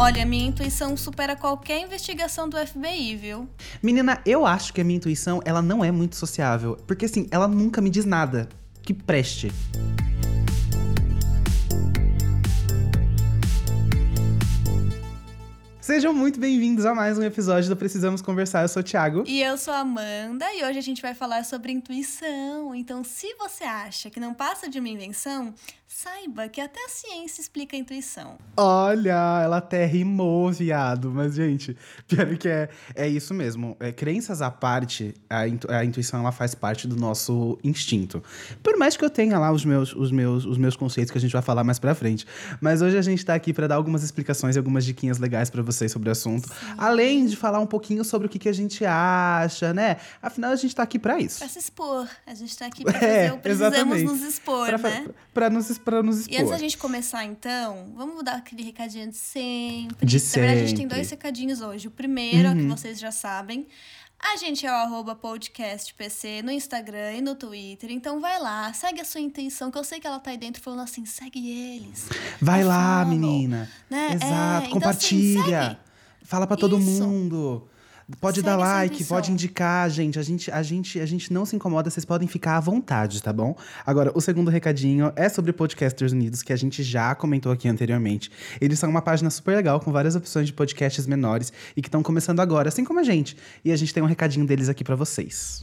Olha, minha intuição supera qualquer investigação do FBI, viu? Menina, eu acho que a minha intuição, ela não é muito sociável. Porque assim, ela nunca me diz nada que preste. Sejam muito bem-vindos a mais um episódio do Precisamos Conversar. Eu sou o Thiago. E eu sou a Amanda, e hoje a gente vai falar sobre intuição. Então, se você acha que não passa de uma invenção, saiba que até a ciência explica a intuição. Olha, ela até rimou, viado. Mas, gente, pior que é, é isso mesmo. É, crenças à parte, a, intu a intuição ela faz parte do nosso instinto. Por mais que eu tenha lá os meus, os meus, os meus conceitos que a gente vai falar mais pra frente. Mas hoje a gente tá aqui para dar algumas explicações e algumas diquinhas legais para vocês sobre o assunto. Sim. Além de falar um pouquinho sobre o que, que a gente acha, né? Afinal, a gente tá aqui para isso. Pra se expor. A gente tá aqui pra fazer é, o Precisamos exatamente. nos expor, pra, né? Pra, pra nos para nos expor. E antes da gente começar, então, vamos dar aquele recadinho de sempre. De sempre. Na verdade, a gente tem dois recadinhos hoje. O primeiro, uhum. que vocês já sabem. A gente é o arroba podcastpc no Instagram e no Twitter. Então vai lá, segue a sua intenção, que eu sei que ela tá aí dentro falando assim, segue eles. Vai lá, menina. Né? Exato, é, então, compartilha. Assim, Fala para todo mundo. Pode Segue dar like, pode indicar, gente. A gente, a gente. a gente não se incomoda, vocês podem ficar à vontade, tá bom? Agora, o segundo recadinho é sobre Podcasters Unidos, que a gente já comentou aqui anteriormente. Eles são uma página super legal, com várias opções de podcasts menores e que estão começando agora, assim como a gente. E a gente tem um recadinho deles aqui para vocês.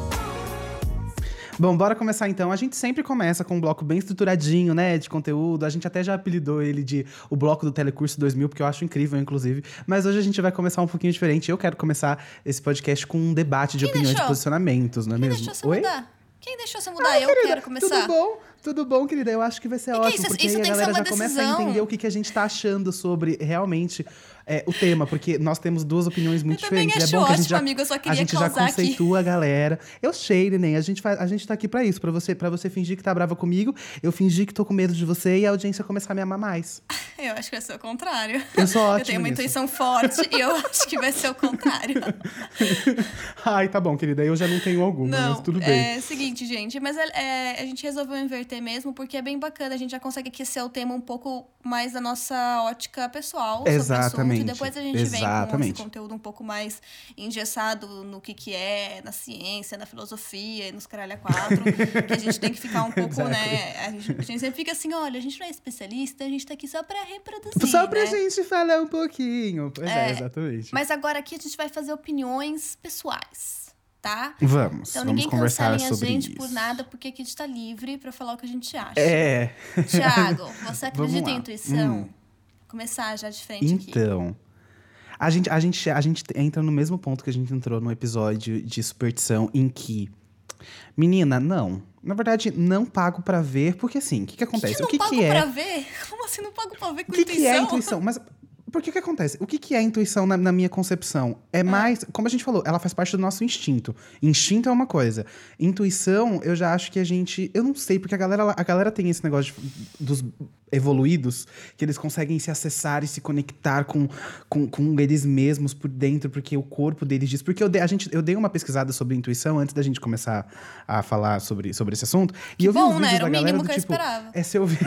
Bom, bora começar então. A gente sempre começa com um bloco bem estruturadinho, né, de conteúdo. A gente até já apelidou ele de o bloco do Telecurso 2000, porque eu acho incrível, inclusive. Mas hoje a gente vai começar um pouquinho diferente. Eu quero começar esse podcast com um debate de Quem opiniões e posicionamentos, não é Quem mesmo? Deixou você Oi? Mudar? Quem deixou você mudar? Ah, eu querida, quero começar. Tudo bom? Tudo bom, querida? Eu acho que vai ser e ótimo, isso, porque isso aí a galera já decisão. começa a entender o que, que a gente tá achando sobre realmente é, o tema, porque nós temos duas opiniões muito eu diferentes. Também é bom que a gente já, amigo, eu só queria a gente já conceitua aqui. a galera. Eu sei, neném, a gente, faz, a gente tá aqui pra isso, pra você, pra você fingir que tá brava comigo, eu fingir que tô com medo de você e a audiência começar a me amar mais. Eu acho que vai ser o contrário. Eu sou ótimo. Eu tenho uma nisso. intuição forte e eu acho que vai ser o contrário. Ai, tá bom, querida. Eu já não tenho alguma, não, mas tudo bem. É seguinte, gente, mas é, é, a gente resolveu inverter mesmo, porque é bem bacana. A gente já consegue aquecer o tema um pouco mais da nossa ótica pessoal. Exatamente. Sobre o assunto, e depois a gente Exatamente. vem com esse conteúdo um pouco mais engessado no que, que é, na ciência, na filosofia e nos caralho a quatro. que a gente tem que ficar um pouco, né? A gente, a gente, sempre fica assim: olha, a gente não é especialista, a gente tá aqui só pra reproduzir. Só pra né? gente falar um pouquinho. Pois é, é, exatamente. Mas agora aqui a gente vai fazer opiniões pessoais tá? Vamos. Então vamos ninguém cancele a gente isso. por nada, porque aqui a gente tá livre para falar o que a gente acha. É. Tiago, você acredita em intuição? Hum. Começar já de frente então, aqui. A gente, a, gente, a gente entra no mesmo ponto que a gente entrou no episódio de superstição, em que. Menina, não. Na verdade, não pago para ver, porque assim, o que, que acontece? Que que o que, pago que é. pra ver? Como assim não pago pra ver com O que, intuição? que é intuição? Mas porque o que acontece? O que, que é intuição na, na minha concepção? É ah. mais, como a gente falou, ela faz parte do nosso instinto. Instinto é uma coisa. Intuição, eu já acho que a gente. Eu não sei, porque a galera, a galera tem esse negócio de, dos evoluídos, que eles conseguem se acessar e se conectar com, com, com eles mesmos por dentro, porque o corpo deles diz. Porque eu dei, a gente, eu dei uma pesquisada sobre intuição antes da gente começar a falar sobre, sobre esse assunto. E eu vi Bom, uns né? Era da o galera mínimo do que eu tipo. esperava. É se eu ver.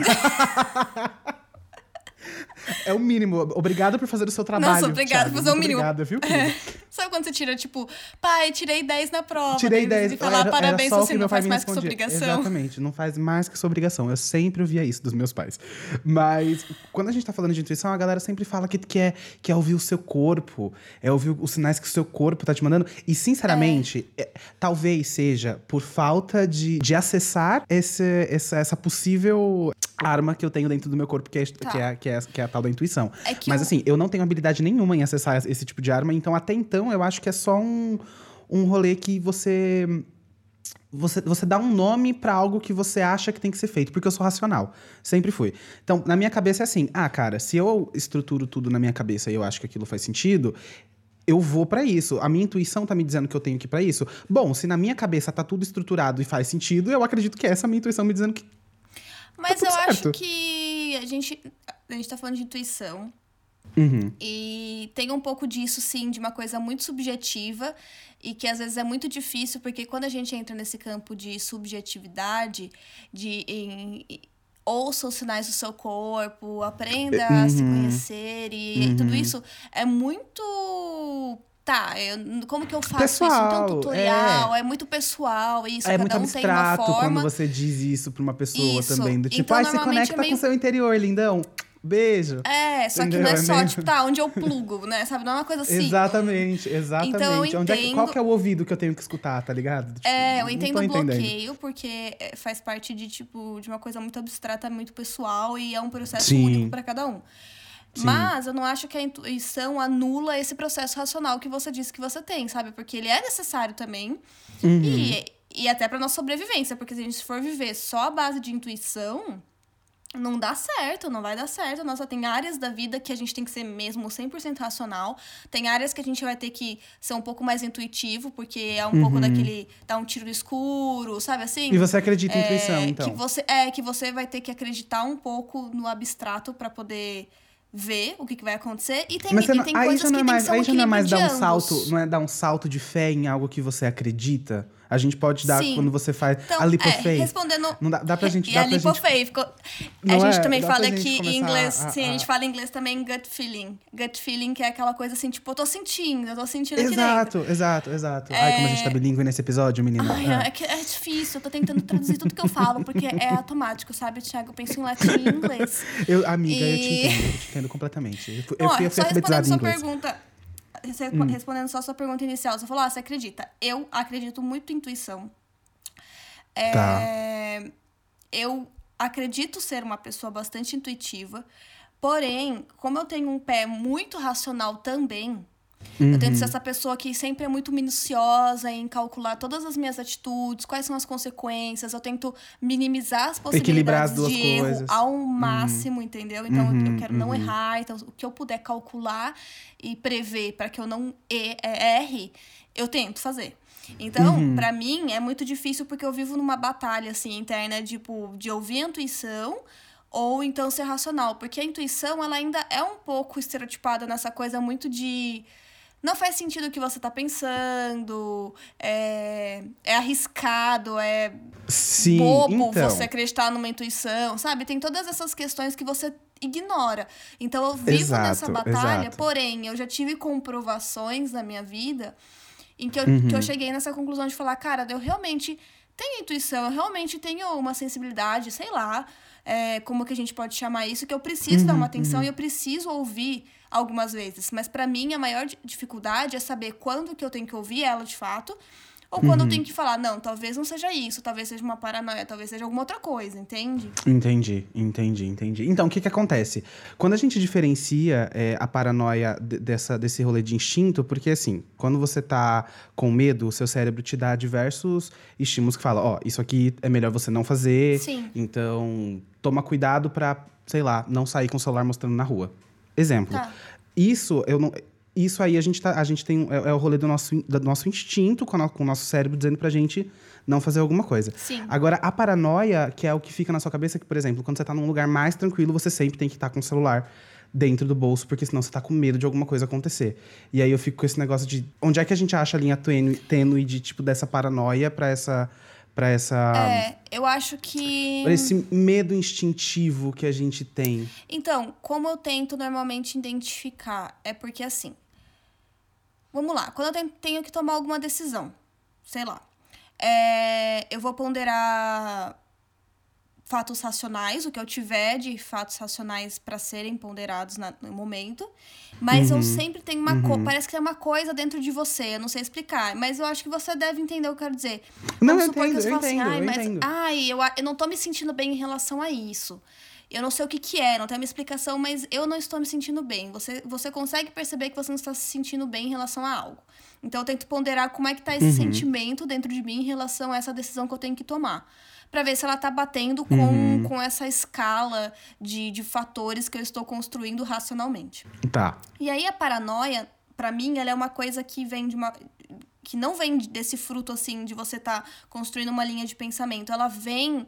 É o mínimo. Obrigada por fazer o seu trabalho. Nossa, obrigada por fazer o mínimo. Obrigada, viu? É. Sabe quando você tira, tipo, pai, tirei 10 na prova. Tirei 10. E falar era, parabéns, era você não faz mais que sua obrigação. Exatamente, não faz mais que sua obrigação. Eu sempre ouvia isso dos meus pais. Mas quando a gente tá falando de intuição, a galera sempre fala que quer, que é ouvir o seu corpo, é ouvir os sinais que o seu corpo tá te mandando. E, sinceramente, é. É, talvez seja por falta de, de acessar esse, essa, essa possível arma que eu tenho dentro do meu corpo, que é, tá. que é, que é, que é a tal da intuição. É Mas eu... assim, eu não tenho habilidade nenhuma em acessar esse tipo de arma, então até então eu acho que é só um, um rolê que você. Você, você dá um nome para algo que você acha que tem que ser feito, porque eu sou racional. Sempre fui. Então, na minha cabeça é assim: ah, cara, se eu estruturo tudo na minha cabeça e eu acho que aquilo faz sentido, eu vou pra isso. A minha intuição tá me dizendo que eu tenho que ir pra isso. Bom, se na minha cabeça tá tudo estruturado e faz sentido, eu acredito que essa é a minha intuição me dizendo que Mas tudo eu acho certo. que a gente, a gente tá falando de intuição. Uhum. E tem um pouco disso, sim, de uma coisa muito subjetiva e que às vezes é muito difícil, porque quando a gente entra nesse campo de subjetividade, de em- ouça os sinais do seu corpo, aprenda a se Uhum. conhecer e tudo isso é muito. Tá, eu- como que eu faço isso? Pessoal, um tutorial, é. muito pessoal, isso, é cada muito um tem uma abstrato forma. quando você diz isso pra uma pessoa Isso. também. Do tipo, Então, ai, se normalmente conecta é meio- com seu interior, lindão. Beijo. É, só que não é É só, meio- tipo, tá, onde eu plugo, né? Sabe? Não é uma coisa assim. Exatamente, exatamente. Então, eu Onde é qual entendo- que é o ouvido que eu tenho que escutar, tá ligado? Tipo, É, eu entendo o bloqueio, porque é, faz parte de, tipo, de uma coisa muito abstrata, muito pessoal, e é um processo Sim. único para cada um. Sim. Mas eu não acho que a intuição anula esse processo racional que você disse que você tem, sabe? Porque ele é necessário também. Uhum. E, e até pra nossa sobrevivência, porque se a gente for viver só à base de intuição, não dá certo, não vai dar certo. Nossa, tem áreas da vida que a gente tem que ser mesmo 100% racional. Tem áreas que a gente vai ter que ser um pouco mais intuitivo, porque é um pouco daquele dar um tiro no escuro, sabe assim? Uhum. E você acredita em É, intuição, então? Que você, é, que você vai ter que acreditar um pouco no abstrato pra poder ver o que, que vai acontecer. E tem, Mas e não- tem coisas já não que é mais, que um aí já não é mais dar um salto, não é dar um salto de fé em algo que você acredita. A gente pode dar Sim. quando você faz Então, a é, of faith. respondendo... Não dá, dá pra gente, E a leap gente ficou- Não a gente é? também fala gente aqui em inglês, a- sim, a a- gente fala em inglês também gut feeling. Gut feeling que é aquela coisa assim, tipo, eu tô sentindo, eu tô sentindo. Exato, exato, exato. Ai, como a gente tá bilíngue nesse episódio, menina. Ai, Ah. é, que é difícil, eu tô tentando traduzir tudo que eu falo, porque é automático, sabe, Thiago? Eu penso em latim e em inglês. Eu, amiga, eu te E- entendo, eu te entendo completamente. Eu, fui- eu Ó, fui, eu fui só respondendo em sua inglês. Hum. Respondendo só a sua pergunta inicial, você falou, ah, você acredita? Eu acredito muito em intuição. É, Tá. Eu acredito ser uma pessoa bastante intuitiva, porém, como eu tenho um pé muito racional também, eu Uhum. tento ser essa pessoa que sempre é muito minuciosa em calcular todas as minhas atitudes, quais são as consequências. Eu tento minimizar as possibilidades as duas de erro coisas. ao máximo, entendeu? Então eu- eu Uhum, quero não uhum. errar. Então, o que eu puder calcular e prever para que eu não é, erre, eu tento fazer. Então, Uhum. pra mim, é muito difícil porque eu vivo numa batalha, assim, interna, tipo, de ouvir a intuição ou então ser racional. Porque a intuição, ela ainda é um pouco estereotipada nessa coisa muito de... Não faz sentido o que você tá pensando, é, é arriscado, é Sim, bobo então. você acreditar numa intuição, sabe? Tem todas essas questões que você ignora. Então eu vivo Exato, nessa batalha, exato. porém, eu já tive comprovações na minha vida em que eu, Uhum. que eu cheguei nessa conclusão de falar, cara, eu realmente tenho intuição, eu realmente tenho uma sensibilidade, sei lá, é, como que a gente pode chamar isso, que eu preciso dar Uhum, uma atenção e eu preciso ouvir algumas vezes. Mas pra mim, a maior di- dificuldade é saber quando que eu tenho que ouvir ela de fato, ou quando Uhum. eu tenho que falar, não, talvez não seja isso, talvez seja uma paranoia, talvez seja alguma outra coisa, entende? Entendi, entendi, entendi. Então, o que que acontece? Quando a gente diferencia é, a paranoia de- dessa, desse rolê de instinto, porque assim, quando você tá com medo, o seu cérebro te dá diversos estímulos que falam, ó, isso aqui é melhor você não fazer. Sim. Então, toma cuidado pra, sei lá, não sair com o celular mostrando na rua. Exemplo. Tá. Isso, eu não. Isso aí a gente, tá, a gente tem. É, é o rolê do nosso, do nosso instinto com, no- com o nosso cérebro dizendo pra gente não fazer alguma coisa. Sim. Agora, a paranoia, que é o que fica na sua cabeça, que, por exemplo, quando você tá num lugar mais tranquilo, você sempre tem que estar com o celular dentro do bolso, porque senão você tá com medo de alguma coisa acontecer. E aí eu fico com esse negócio de. Onde é que a gente acha a linha tênue, tênue de, tipo, dessa paranoia pra essa. Pra essa. É, eu acho que. Pra esse medo instintivo que a gente tem. Então, como eu tento normalmente identificar? É porque assim. Vamos lá, quando eu ten- tenho que tomar alguma decisão, sei lá, é, eu vou ponderar fatos racionais, o que eu tiver de fatos racionais para serem ponderados na- no momento, mas Uhum. eu sempre tenho uma coisa, parece que tem uma coisa dentro de você, eu não sei explicar, mas eu acho que você deve entender o que eu quero dizer. Não, Vamos eu supor que entendo, você eu fala assim, entendo, ai, eu mas entendo. ai, eu, eu não tô me sentindo bem em relação a isso. Eu não sei o que que é, não tem uma explicação, mas eu não estou me sentindo bem. Você, você consegue perceber que você não está se sentindo bem em relação a algo. Então eu tento ponderar como é que tá esse Uhum. sentimento dentro de mim em relação a essa decisão que eu tenho que tomar. Pra ver se ela tá batendo com, Uhum. com essa escala de, de fatores que eu estou construindo racionalmente. Tá. E aí a paranoia, Pra mim, ela é uma coisa que vem de uma. Que não vem desse fruto, assim, de você tá construindo uma linha de pensamento. Ela vem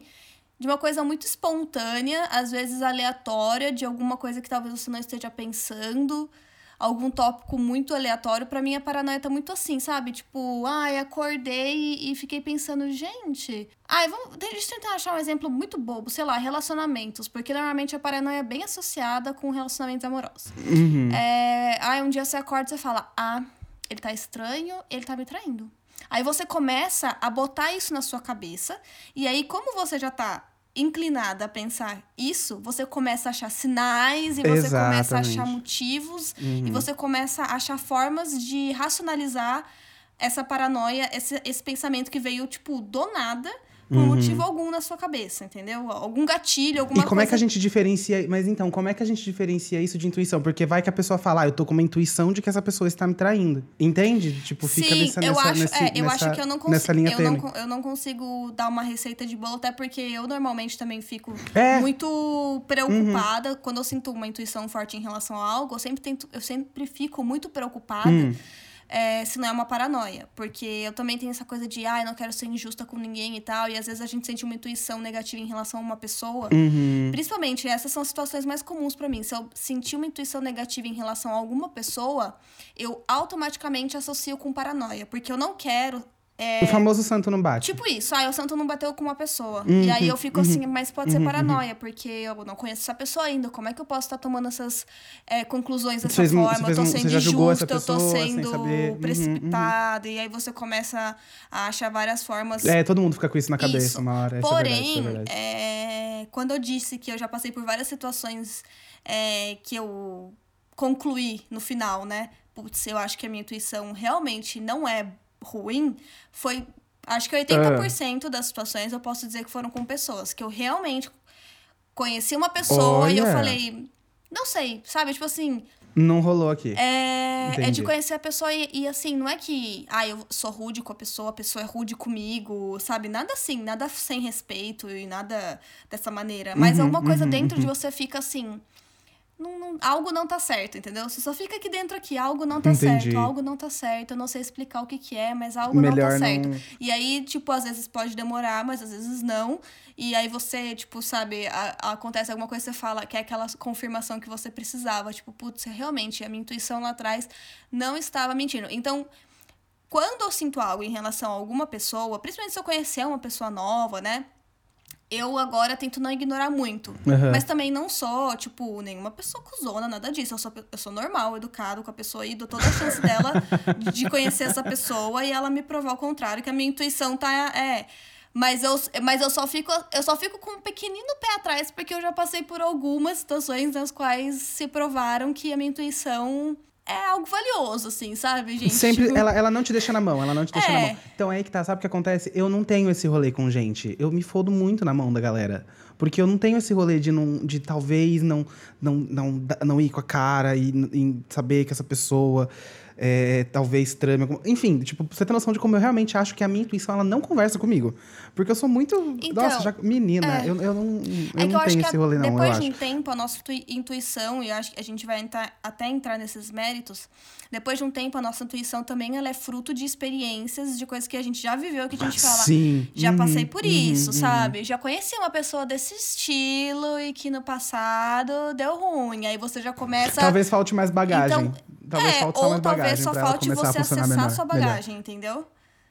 de uma coisa muito espontânea, às vezes aleatória, de alguma coisa que talvez você não esteja pensando algum tópico muito aleatório, para mim a paranoia tá muito assim, sabe? Tipo, ai, acordei e fiquei pensando, gente. Ai, vamos. Deixa eu tentar achar um exemplo muito bobo, sei lá, relacionamentos. Porque normalmente a paranoia é bem associada com relacionamentos amorosos. Uhum. É, ai, um dia você acorda e você fala, ah, ele tá estranho, ele tá me traindo. Aí você começa a botar isso na sua cabeça, e aí, como você já tá inclinada a pensar isso, você começa a achar sinais e você começa a achar Exatamente. motivos Uhum. e você começa a achar formas de racionalizar essa paranoia, esse, esse pensamento que veio, tipo, do nada, por motivo algum na sua cabeça, entendeu? Algum gatilho, alguma Uhum. E como coisa. é que a gente diferencia. Mas então, como é que a gente diferencia isso de intuição? Porque vai que a pessoa fala, ah, eu tô com uma intuição de que essa pessoa está me traindo. Entende? Tipo, fica Sim, nessa, eu nessa, acho, nesse, é, eu nessa, acho que eu não nessa consigo. linha Eu não, tênue. eu não consigo dar uma receita de bolo, até porque eu normalmente também fico É. Uhum. muito preocupada. Quando eu sinto uma intuição forte em relação a algo, eu sempre tento, eu sempre fico muito preocupada. Hum. É, se não é uma paranoia. Porque eu também tenho essa coisa de, ah, eu não quero ser injusta com ninguém e tal. E às vezes a gente sente uma intuição negativa em relação a uma pessoa. Uhum. Principalmente, essas são as situações mais comuns pra mim. Se eu sentir uma intuição negativa em relação a alguma pessoa, eu automaticamente associo com paranoia. Porque eu não quero. É, O famoso santo não bate. Tipo isso, ah, o santo não bateu com uma pessoa. Uhum, e aí eu fico assim, mas pode ser paranoia, porque eu não conheço essa pessoa ainda. Como é que eu posso estar tomando essas é, conclusões dessa forma? Eu tô sendo injusta, eu tô sendo. Uhum, precipitada. E aí você começa a achar várias formas. É, todo mundo fica com isso na cabeça Isso. uma hora. Essa é Porém, verdade, é verdade. é, quando eu disse que eu já passei por várias situações é, que eu concluí no final, né? Putz, eu acho que a minha intuição realmente não é ruim, foi. Acho que 80% Ah. das situações eu posso dizer que foram com pessoas. Que eu realmente conheci uma pessoa e eu Olha. falei. Não sei, sabe? Tipo assim, Não rolou aqui. é, é de conhecer a pessoa e, e, assim, não é que, ah, eu sou rude com a pessoa, a pessoa é rude comigo, sabe? Nada assim, nada sem respeito e nada dessa maneira. Mas Uhum, alguma coisa uhum, dentro de você fica assim. Não- não- algo não tá certo, entendeu? Você só fica aqui dentro aqui, algo não tá Entendi. certo, algo não tá certo, eu não sei explicar o que que é, mas algo não Melhor tá certo. não- E aí, tipo, às vezes pode demorar, mas às vezes não. E aí você, tipo, sabe, a- acontece alguma coisa, você fala que é aquela confirmação que você precisava. Tipo, putz, realmente, a minha intuição lá atrás não estava mentindo. Então, quando eu sinto algo em relação a alguma pessoa, principalmente se eu conhecer uma pessoa nova, né? Eu agora tento não ignorar muito. Aham. Mas também não sou, tipo, nenhuma pessoa cuzona, nada disso. Eu sou, eu sou normal, educado com a pessoa e dou toda a chance dela de conhecer essa pessoa e ela me provar o contrário, que a minha intuição tá. É. Mas eu, mas eu só fico eu só fico com um pequenino pé atrás porque eu já passei por algumas situações nas quais se provaram que a minha intuição é algo valioso, assim, sabe, gente? Sempre, Tipo, ela, ela não te deixa na mão, ela não te deixa na É. mão. Então é aí que tá, sabe o que acontece? Eu não tenho esse rolê com gente. Eu me fodo muito na mão da galera. Porque eu não tenho esse rolê de, não, de talvez não, não, não, não ir com a cara e, e saber que essa pessoa é, talvez trame. Enfim, tipo, você ter noção de como eu realmente acho que a minha intuição ela não conversa comigo. Porque eu sou muito. Então, nossa, já, menina, é. eu, eu não, eu É que não eu tenho esse a- rolê, não, eu depois de acho. um tempo, a nossa intui- intuição, e eu acho que a gente vai entrar, até entrar nesses méritos, depois de um tempo, a nossa intuição também ela é fruto de experiências, de coisas que a gente já viveu, que a gente fala. Sim. Já uhum, passei por uhum, isso, uhum. sabe? Já conheci uma pessoa desse estilo e que no passado deu ruim. Aí você já começa. Talvez falte mais bagagem. Então, talvez é, falte só mais talvez só falte você acessar melhor- sua melhor. bagagem, entendeu?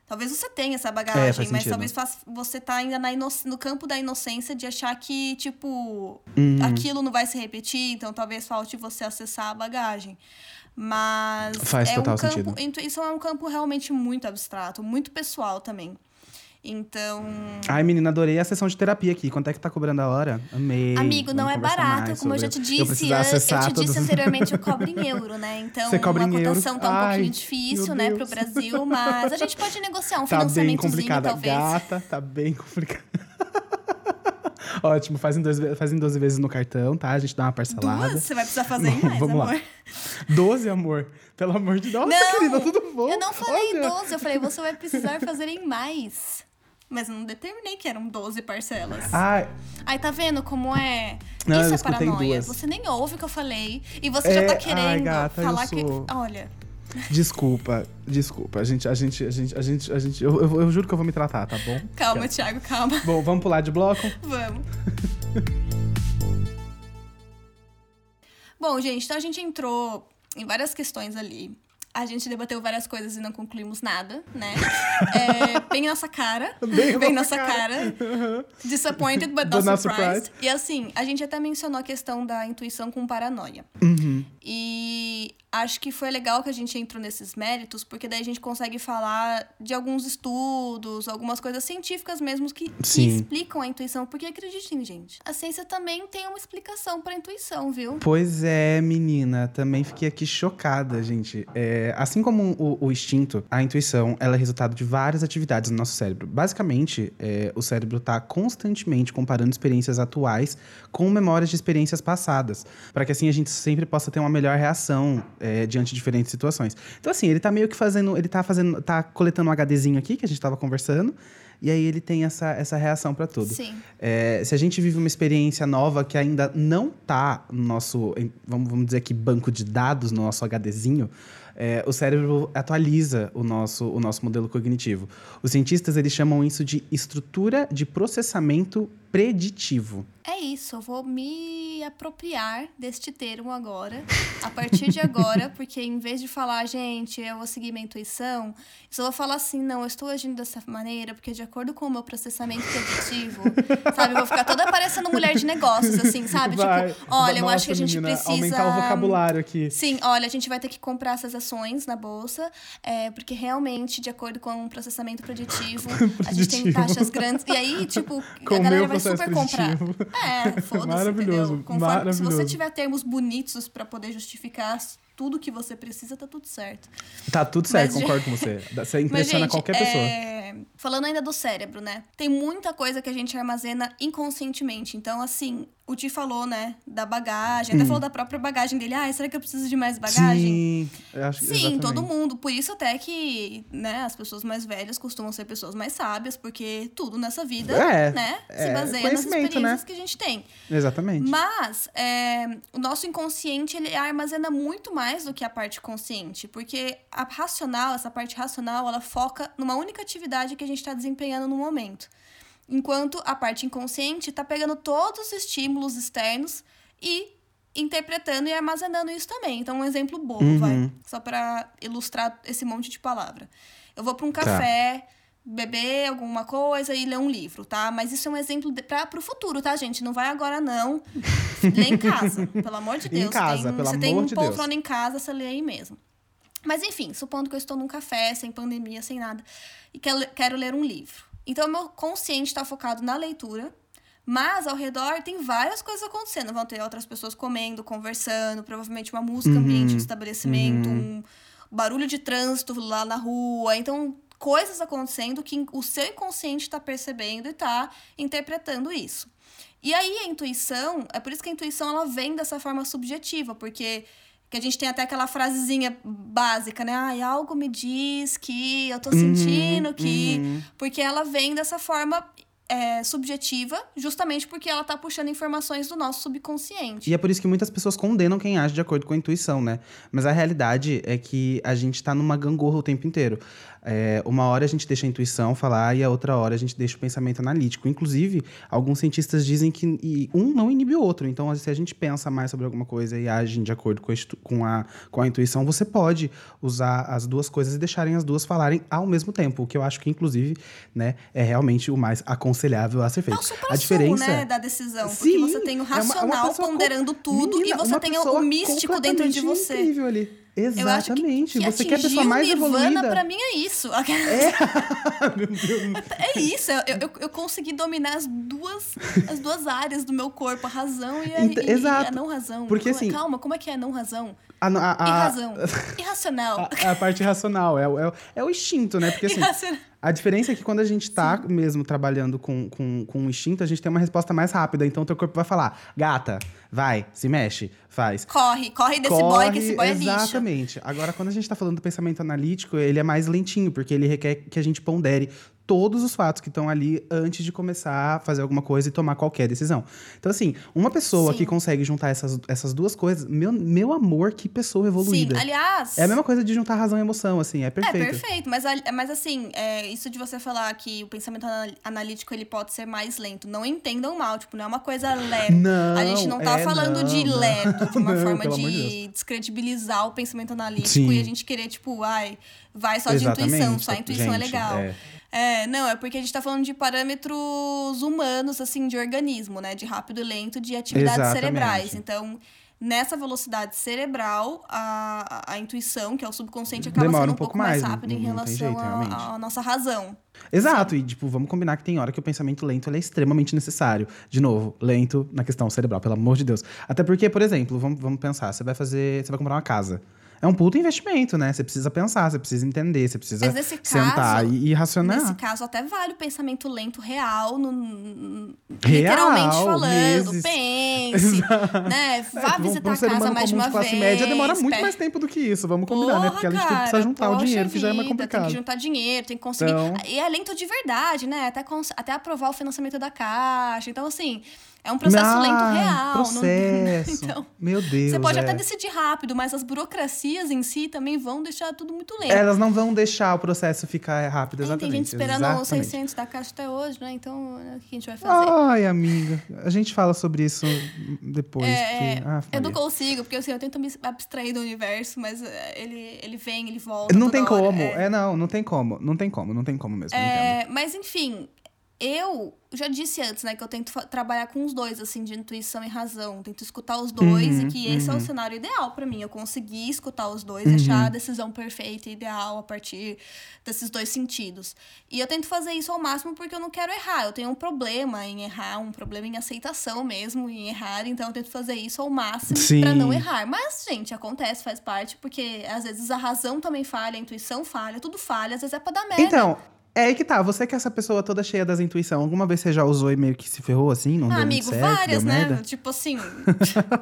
Talvez você tenha essa É, bagagem, faz mas sentido. talvez você tá ainda na ino- no campo da inocência de achar que, tipo, Uhum. aquilo não vai se repetir, então talvez falte você acessar a bagagem. Mas Faz é total um campo, sentido. intuição é um campo realmente muito abstrato, muito pessoal também. Então, Ai, menina, adorei a sessão de terapia aqui. Quanto é que tá cobrando a hora? Amei. Amigo, não Vamos é barato, como eu já te Eu disse. acessar eu te disse anteriormente, eu cobro em euro, né? Então, a em euro? cotação tá um Ai, pouquinho difícil, né, pro. Brasil, mas a gente pode negociar um Tá bem financiamentozinho, complicada. talvez. Gata, tá bem complicada. Ótimo, faz em, dois, ve- faz em 12 vezes no cartão, tá? A gente dá uma parcelada. Duas? Você vai precisar fazer em mais, Vamos lá. amor. 12, amor. Pelo amor de Deus. Nossa, Não, querida, tudo bom? Eu não falei Olha. 12, eu falei, você vai precisar fazer em mais. Mas eu não determinei que eram 12 parcelas. Ai, Aí tá vendo como é? Não, Isso é paranoia. duas. Você nem ouve o que eu falei. E você já É, tá ai, querendo gata, eu falar sou. que. Olha. Desculpa, desculpa. A gente, a gente, a gente, a gente, a gente. Eu, eu, eu juro que eu vou me tratar, tá bom? Calma, Thiago, calma. Bom, vamos pular de bloco? Vamos. Bom, gente, então a gente entrou em várias questões ali. A gente debateu várias coisas e não concluímos nada, né? É, bem nossa cara. Bem Bem, nossa nossa cara. Disappointed, but not surprised. surprised. E assim, a gente até mencionou a questão da intuição com paranoia. Uhum. E acho que foi legal que a gente entrou nesses méritos, porque daí a gente consegue falar de alguns estudos, algumas coisas científicas mesmo que, que explicam a intuição. Porque acreditem, gente, a ciência também tem uma explicação pra intuição, viu? Pois é, menina. Também fiquei aqui chocada, gente. É, assim como o, o instinto, a intuição, ela é resultado de várias atividades no nosso cérebro. Basicamente, é, o cérebro está constantemente comparando experiências atuais com memórias de experiências passadas, para que assim a gente sempre possa ter uma melhor reação é, diante de diferentes situações. Então, assim, ele tá meio que fazendo, ele tá fazendo, tá coletando um HDzinho aqui que a gente tava conversando. E aí ele tem essa, essa reação para tudo. Sim. É, se a gente vive uma experiência nova que ainda não tá no nosso, vamos, vamos dizer aqui, banco de dados, no nosso HDzinho, é, o cérebro atualiza o nosso, o nosso modelo cognitivo. Os cientistas eles chamam isso de estrutura de processamento preditivo. É isso, eu vou me apropriar deste termo agora, a partir de agora, porque em vez de falar, gente, eu vou seguir minha intuição, eu só vou falar assim, não, eu estou agindo dessa maneira, porque de acordo com o meu processamento preditivo, sabe, eu vou ficar toda parecendo mulher de negócios, assim, sabe? Vai. Tipo, olha, eu Nossa, acho que a gente menina, precisa. Aumentar o vocabulário aqui. Sim, olha, a gente vai ter que comprar essas ações na bolsa, é, porque realmente, de acordo com o processamento preditivo, a gente tem Preditivo. taxas grandes. E aí, tipo, Com a galera vai super comprar. É, foda-se, Maravilhoso, entendeu? Conforme, Se maravilhoso. você tiver termos bonitos pra poder justificar tudo que você precisa, tá tudo certo. Tá tudo certo, Mas, concordo com você. Você Mas, impressiona gente, qualquer pessoa. é, falando ainda do cérebro, né? Tem muita coisa que a gente armazena inconscientemente. Então, assim, o Ti falou, né, da bagagem. Até falou da própria bagagem dele. Ah, será que eu preciso de mais bagagem? Sim, eu acho, Sim, exatamente. todo mundo. Por isso até que, né, as pessoas mais velhas costumam ser pessoas mais sábias, porque tudo nessa vida, É, né, se é baseia nas conhecimento, experiências né? que a gente tem. Exatamente. Mas é, o nosso inconsciente ele armazena muito mais do que a parte consciente, porque a racional, essa parte racional, ela foca numa única atividade que a gente está desempenhando no momento. Enquanto a parte inconsciente está pegando todos os estímulos externos e interpretando e armazenando isso também. Então, um exemplo bobo, Uhum. vai. Só para ilustrar esse monte de palavra. Eu vou para um Tá. Beber alguma coisa e ler um livro, tá? Mas isso é um exemplo pra, pro futuro, tá, gente? Não vai agora, não. Lê em casa, pelo amor de Em Deus. casa, tem, pelo você tem amor um de Deus. poltrona em casa, você lê aí mesmo. Mas enfim, supondo que eu estou num café, sem pandemia, sem nada, e quero, quero ler um livro. Então, meu consciente está focado na leitura, mas ao redor tem várias coisas acontecendo. Vão ter outras pessoas comendo, conversando, provavelmente uma música Uhum, ambiente do estabelecimento, um barulho de trânsito lá na rua. Então, coisas acontecendo que o seu inconsciente está percebendo e está interpretando isso. E aí a intuição, é por isso que a intuição ela vem dessa forma subjetiva, porque que a gente tem até aquela frasezinha básica, né? Ai, algo me diz que eu tô sentindo que. uhum. Porque ela vem dessa forma é, subjetiva, justamente porque ela tá puxando informações do nosso subconsciente. E é por isso que muitas pessoas condenam quem age de acordo com a intuição, né? Mas a realidade é que a gente tá numa gangorra o tempo inteiro. É, uma hora a gente deixa a intuição falar e a outra hora a gente deixa o pensamento analítico. Inclusive, alguns cientistas dizem que um não inibe o outro. Então, se a gente pensa mais sobre alguma coisa e age de acordo com a, com a, com a intuição, você pode usar as duas coisas e deixarem as duas falarem ao mesmo tempo. O que eu acho que, inclusive, né, é realmente o mais aconselhável a ser É feito. o supra a diferença né, da decisão. Porque Sim, você tem o é uma- uma racional pessoa com- ponderando tudo Menina, e você uma tem o místico dentro de você. incrível ali. Acho que, Exatamente. que você quer a pessoa mais Nirvana evoluída. pra mim é isso. É isso. Eu, eu, eu consegui dominar as duas, as duas áreas do meu corpo, a razão e a, Ent- e- e exato. a não razão. Porque, Como é- assim- Calma, como é que é a não razão? A, a, a, Irrazão. Irracional. a, a parte racional, é, o- é, é o instinto, né? Porque assim, Irracional. A diferença é que quando a gente tá mesmo trabalhando com, com, com o instinto, a gente tem uma resposta mais rápida. Então o teu corpo vai falar, gata, vai, se mexe, faz. Corre, corre desse Corre, boy, que esse boy é lixo. Exatamente. Agora, quando a gente tá falando do pensamento analítico, ele é mais lentinho, porque ele requer que a gente pondere todos os fatos que estão ali antes de começar a fazer alguma coisa e tomar qualquer decisão. Então, assim, uma pessoa Sim. que consegue juntar essas, essas duas coisas, meu, meu amor, que pessoa evoluída. Sim, aliás. É a mesma coisa de juntar razão e emoção, assim, é perfeito. É perfeito, mas, mas assim, é, isso de você falar que o pensamento anal- analítico ele pode ser mais lento, não entendam mal, tipo, não é uma coisa lerda. Não, a gente não tá é, falando de não, não. lerdo, de uma Não, forma de de descredibilizar o pensamento analítico Sim. e a gente querer, tipo, ai, vai só de Exatamente, intuição, só a intuição é gente, legal. é. É, não, é porque a gente tá falando de parâmetros humanos, assim, de organismo, né? De rápido e lento, de atividades Exatamente. cerebrais. Então, nessa velocidade cerebral, a, a, intuição, que é o subconsciente, acaba Demora sendo um pouco pouco mais mais, rápido em relação à- nossa razão. Exato, e tipo, vamos combinar que tem hora que o pensamento lento é extremamente necessário. De novo, lento na questão cerebral, pelo amor de Deus. Até porque, por exemplo, vamos, vamos pensar, você vai fazer. Você vai comprar uma casa. É um puto investimento, né? Você precisa pensar, você precisa entender, você precisa sentar caso- e, e racionar. Nesse caso, até vale o pensamento lento real, no, Real, literalmente falando. meses. Pense, né? Vá É, pra um- visitar a casa mais de uma de classe vez. média demora muito mais tempo do que isso, vamos combinar, né? Porque a gente Porra, precisa juntar o dinheiro, que já é mais vida, Tem complicado. que juntar dinheiro, tem que conseguir. Então- E é lento de verdade, né? Até, até aprovar o financiamento da caixa. Então, assim, é um processo Ah, lento real. não- Processo. Então, Meu Deus. você pode é. até decidir rápido, mas as burocracias em si também vão deixar tudo muito lento. Elas não vão deixar o processo ficar rápido, exatamente. Tem gente esperando os exatamente. 600 da caixa até hoje, né? Então, o que a gente vai fazer? Ai, amiga. A gente fala sobre isso depois. É, porque... ah, eu não consigo, porque assim, eu tento me abstrair do universo, mas é, ele, ele vem, ele volta. Não tem como. é. É. não, não tem como. Não tem como, não tem como mesmo. É, mas enfim, eu já disse antes, né, que eu tento trabalhar com os dois, assim, de intuição e razão. Tento escutar os dois Uhum, e que esse é o uhum. cenário ideal pra mim. Eu conseguir escutar os dois, Uhum. achar a decisão perfeita e ideal a partir desses dois sentidos. E eu tento fazer isso ao máximo porque eu não quero errar. Eu tenho um problema em errar, um problema em aceitação mesmo, em errar. Então eu tento fazer isso ao máximo pra não errar. Mas, gente, acontece, faz parte, porque às vezes a razão também falha, a intuição falha, tudo falha, às vezes é pra dar merda. Então, é aí que tá. Você que é essa pessoa toda cheia das intuições, alguma vez você já usou e meio que se ferrou assim? Não Ah, deu amigo, certo, várias, deu né? merda? Tipo assim.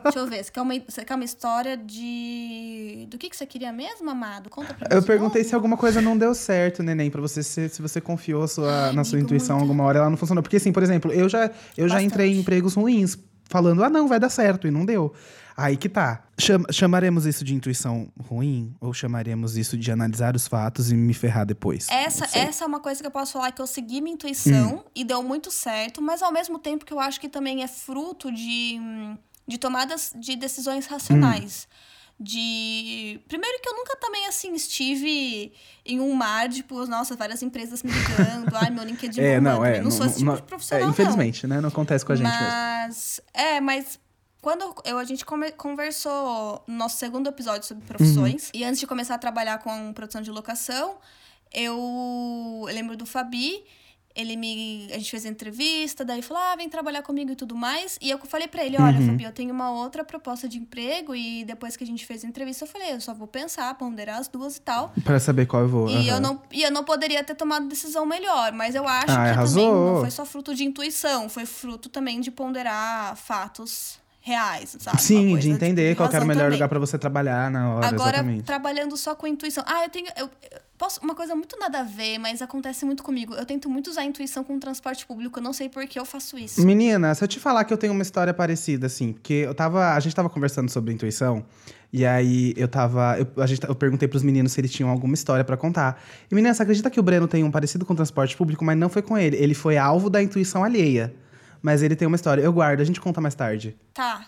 deixa eu ver. Você quer, uma, você quer uma história de. Do que, que você queria mesmo, amado? Conta pra mim. Eu perguntei novo. se alguma coisa não deu certo, neném, pra você se, se você confiou sua- na sua amigo, intuição muito. alguma hora ela não funcionou. Porque assim, por exemplo, eu já, eu já entrei em empregos ruins falando, ah, não, vai dar certo, e não deu. Aí que tá. Cham- chamaremos isso de intuição ruim? Ou chamaremos isso de analisar os fatos e me ferrar depois? Essa, Não. Hum. essa é uma coisa que eu posso falar que eu segui minha intuição e deu muito certo, mas ao mesmo tempo que eu acho que também é fruto de, hum, de tomadas de decisões racionais. Hum. De. Primeiro que eu nunca também, assim, estive em um mar, tipo, nossa, várias empresas me ligando, ai, meu LinkedIn É, bombando. não, é. Eu não sou esse tipo de profissional, é, não. infelizmente, né? Não acontece com a gente mesmo. Mas, é, mas quando eu, a gente conversou no nosso segundo episódio sobre profissões, e antes de começar a trabalhar com produção de locação, eu, eu lembro do Fabi, ele me. A gente fez a entrevista, daí falou: ah, vem trabalhar comigo e tudo mais. E eu falei pra ele: olha, Uhum. Fabi, eu tenho uma outra proposta de emprego, e depois que a gente fez a entrevista, eu falei: eu só vou pensar, ponderar as duas e tal. Pra saber qual eu vou. E, eu aham. não, e eu não poderia ter tomado decisão melhor, mas eu acho Ah, que arrasou. também não foi só fruto de intuição, foi fruto também de ponderar fatos reais, sabe? Sim, de entender qual que era o melhor também. lugar pra você trabalhar na hora, Agora, exatamente. trabalhando só com intuição. Ah, eu tenho. Eu, eu posso, uma coisa muito nada a ver, mas acontece muito comigo. Eu tento muito usar a intuição com o transporte público. Eu não sei por que eu faço isso. Menina, se eu te falar que eu tenho uma história parecida, assim, porque eu tava. A gente tava conversando sobre intuição, e aí eu tava. Eu, a gente, eu perguntei pros meninos se eles tinham alguma história pra contar. E, menina, você acredita que o Breno tem um parecido com o transporte público, mas não foi com ele. Ele foi alvo da intuição alheia. Mas ele tem uma história. Eu guardo, a gente conta mais tarde. Tá.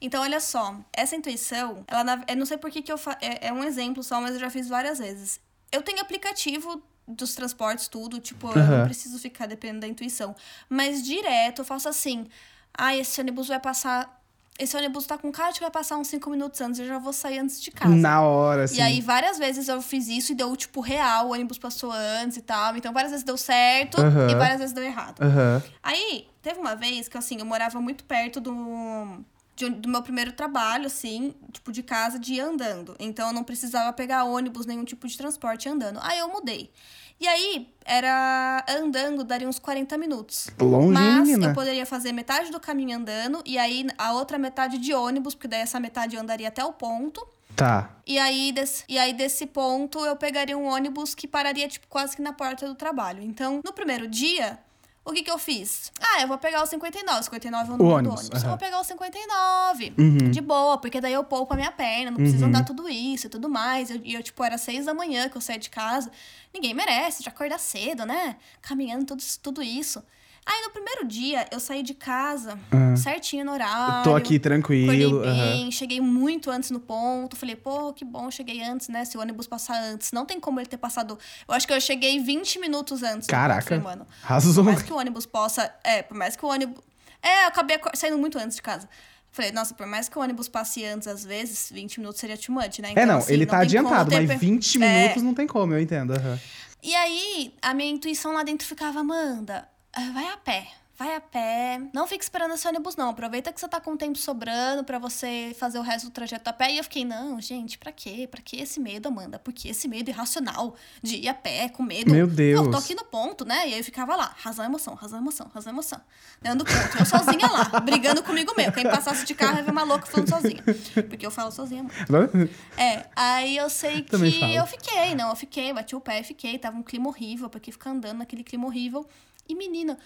Então, olha só. Essa intuição, ela eu não sei por que, que eu fa... é, é um exemplo só, mas eu já fiz várias vezes. Eu tenho aplicativo dos transportes, tudo, tipo, eu Aham. não preciso ficar dependendo da intuição. Mas direto eu faço assim: ah, esse ônibus vai passar. Esse ônibus tá com cara de que vai passar uns 5 minutos antes, eu já vou sair antes de casa. Na hora, assim. E aí, várias vezes eu fiz isso e deu, tipo, real, o ônibus passou antes e tal. Então, várias vezes deu certo Aham. e várias vezes deu errado. Aham. Aí, teve uma vez que, assim, eu morava muito perto do, de- do meu primeiro trabalho, assim, tipo, de casa, de ir andando. Então, eu não precisava pegar ônibus, nenhum tipo de transporte andando. Aí, eu mudei. E aí, era andando, daria uns 40 minutos. Longe, Mas menina? eu poderia fazer metade do caminho andando e aí a outra metade de ônibus, porque daí essa metade eu andaria até o ponto. Tá. E aí, desse, e aí, desse ponto, eu pegaria um ônibus que pararia, tipo, quase que na porta do trabalho. Então, no primeiro dia, o que que eu fiz? Ah, eu vou pegar o 59. 59 é o número do ônibus, ônibus. Eu aham. vou pegar o 59. Uhum. De boa, porque daí eu poupo a minha perna, não preciso andar tudo isso e tudo mais. Eu- E eu, tipo, era seis da manhã que eu saí de casa. Ninguém merece de acordar cedo, né? Caminhando tudo, tudo isso. Aí, no primeiro dia, eu saí de casa certinho no horário. Eu tô aqui tranquilo. Bem, cheguei muito antes no ponto. Falei, pô, que bom, cheguei antes, né? Se o ônibus passar antes. Não tem como ele ter passado. Eu acho que eu cheguei 20 minutos antes. ponto. Caraca. Arrasou. por mais que o ônibus possa. É, por mais que o ônibus. É, eu acabei saindo muito antes de casa. Falei, nossa, por mais que o ônibus passe antes, às vezes, 20 minutos seria too much, né? É, não, assim, ele tá tem como adiantado, mas per- 20 É. minutos não tem como, eu entendo. aham. E aí, a minha intuição lá dentro ficava, Amanda, vai a pé. Vai a pé. Não fica esperando esse ônibus, não. Aproveita que você tá com tempo sobrando pra você fazer o resto do trajeto a pé. E eu fiquei, não, gente, pra quê? Pra que esse medo, Amanda? Por que esse medo irracional de ir a pé, com medo? Meu Deus. Eu tô aqui no ponto, né? E aí eu ficava lá, razão, emoção, razão, emoção, razão, emoção. Dando ponto. Eu sozinha lá, brigando comigo mesmo. Quem passasse de carro ia ver uma louca falando sozinha. Porque eu falo sozinha muito. É, aí eu sei que Também falo. eu fiquei, não, eu fiquei, bati o pé e fiquei. Tava um clima horrível, porque ficar andando naquele clima horrível. E menina,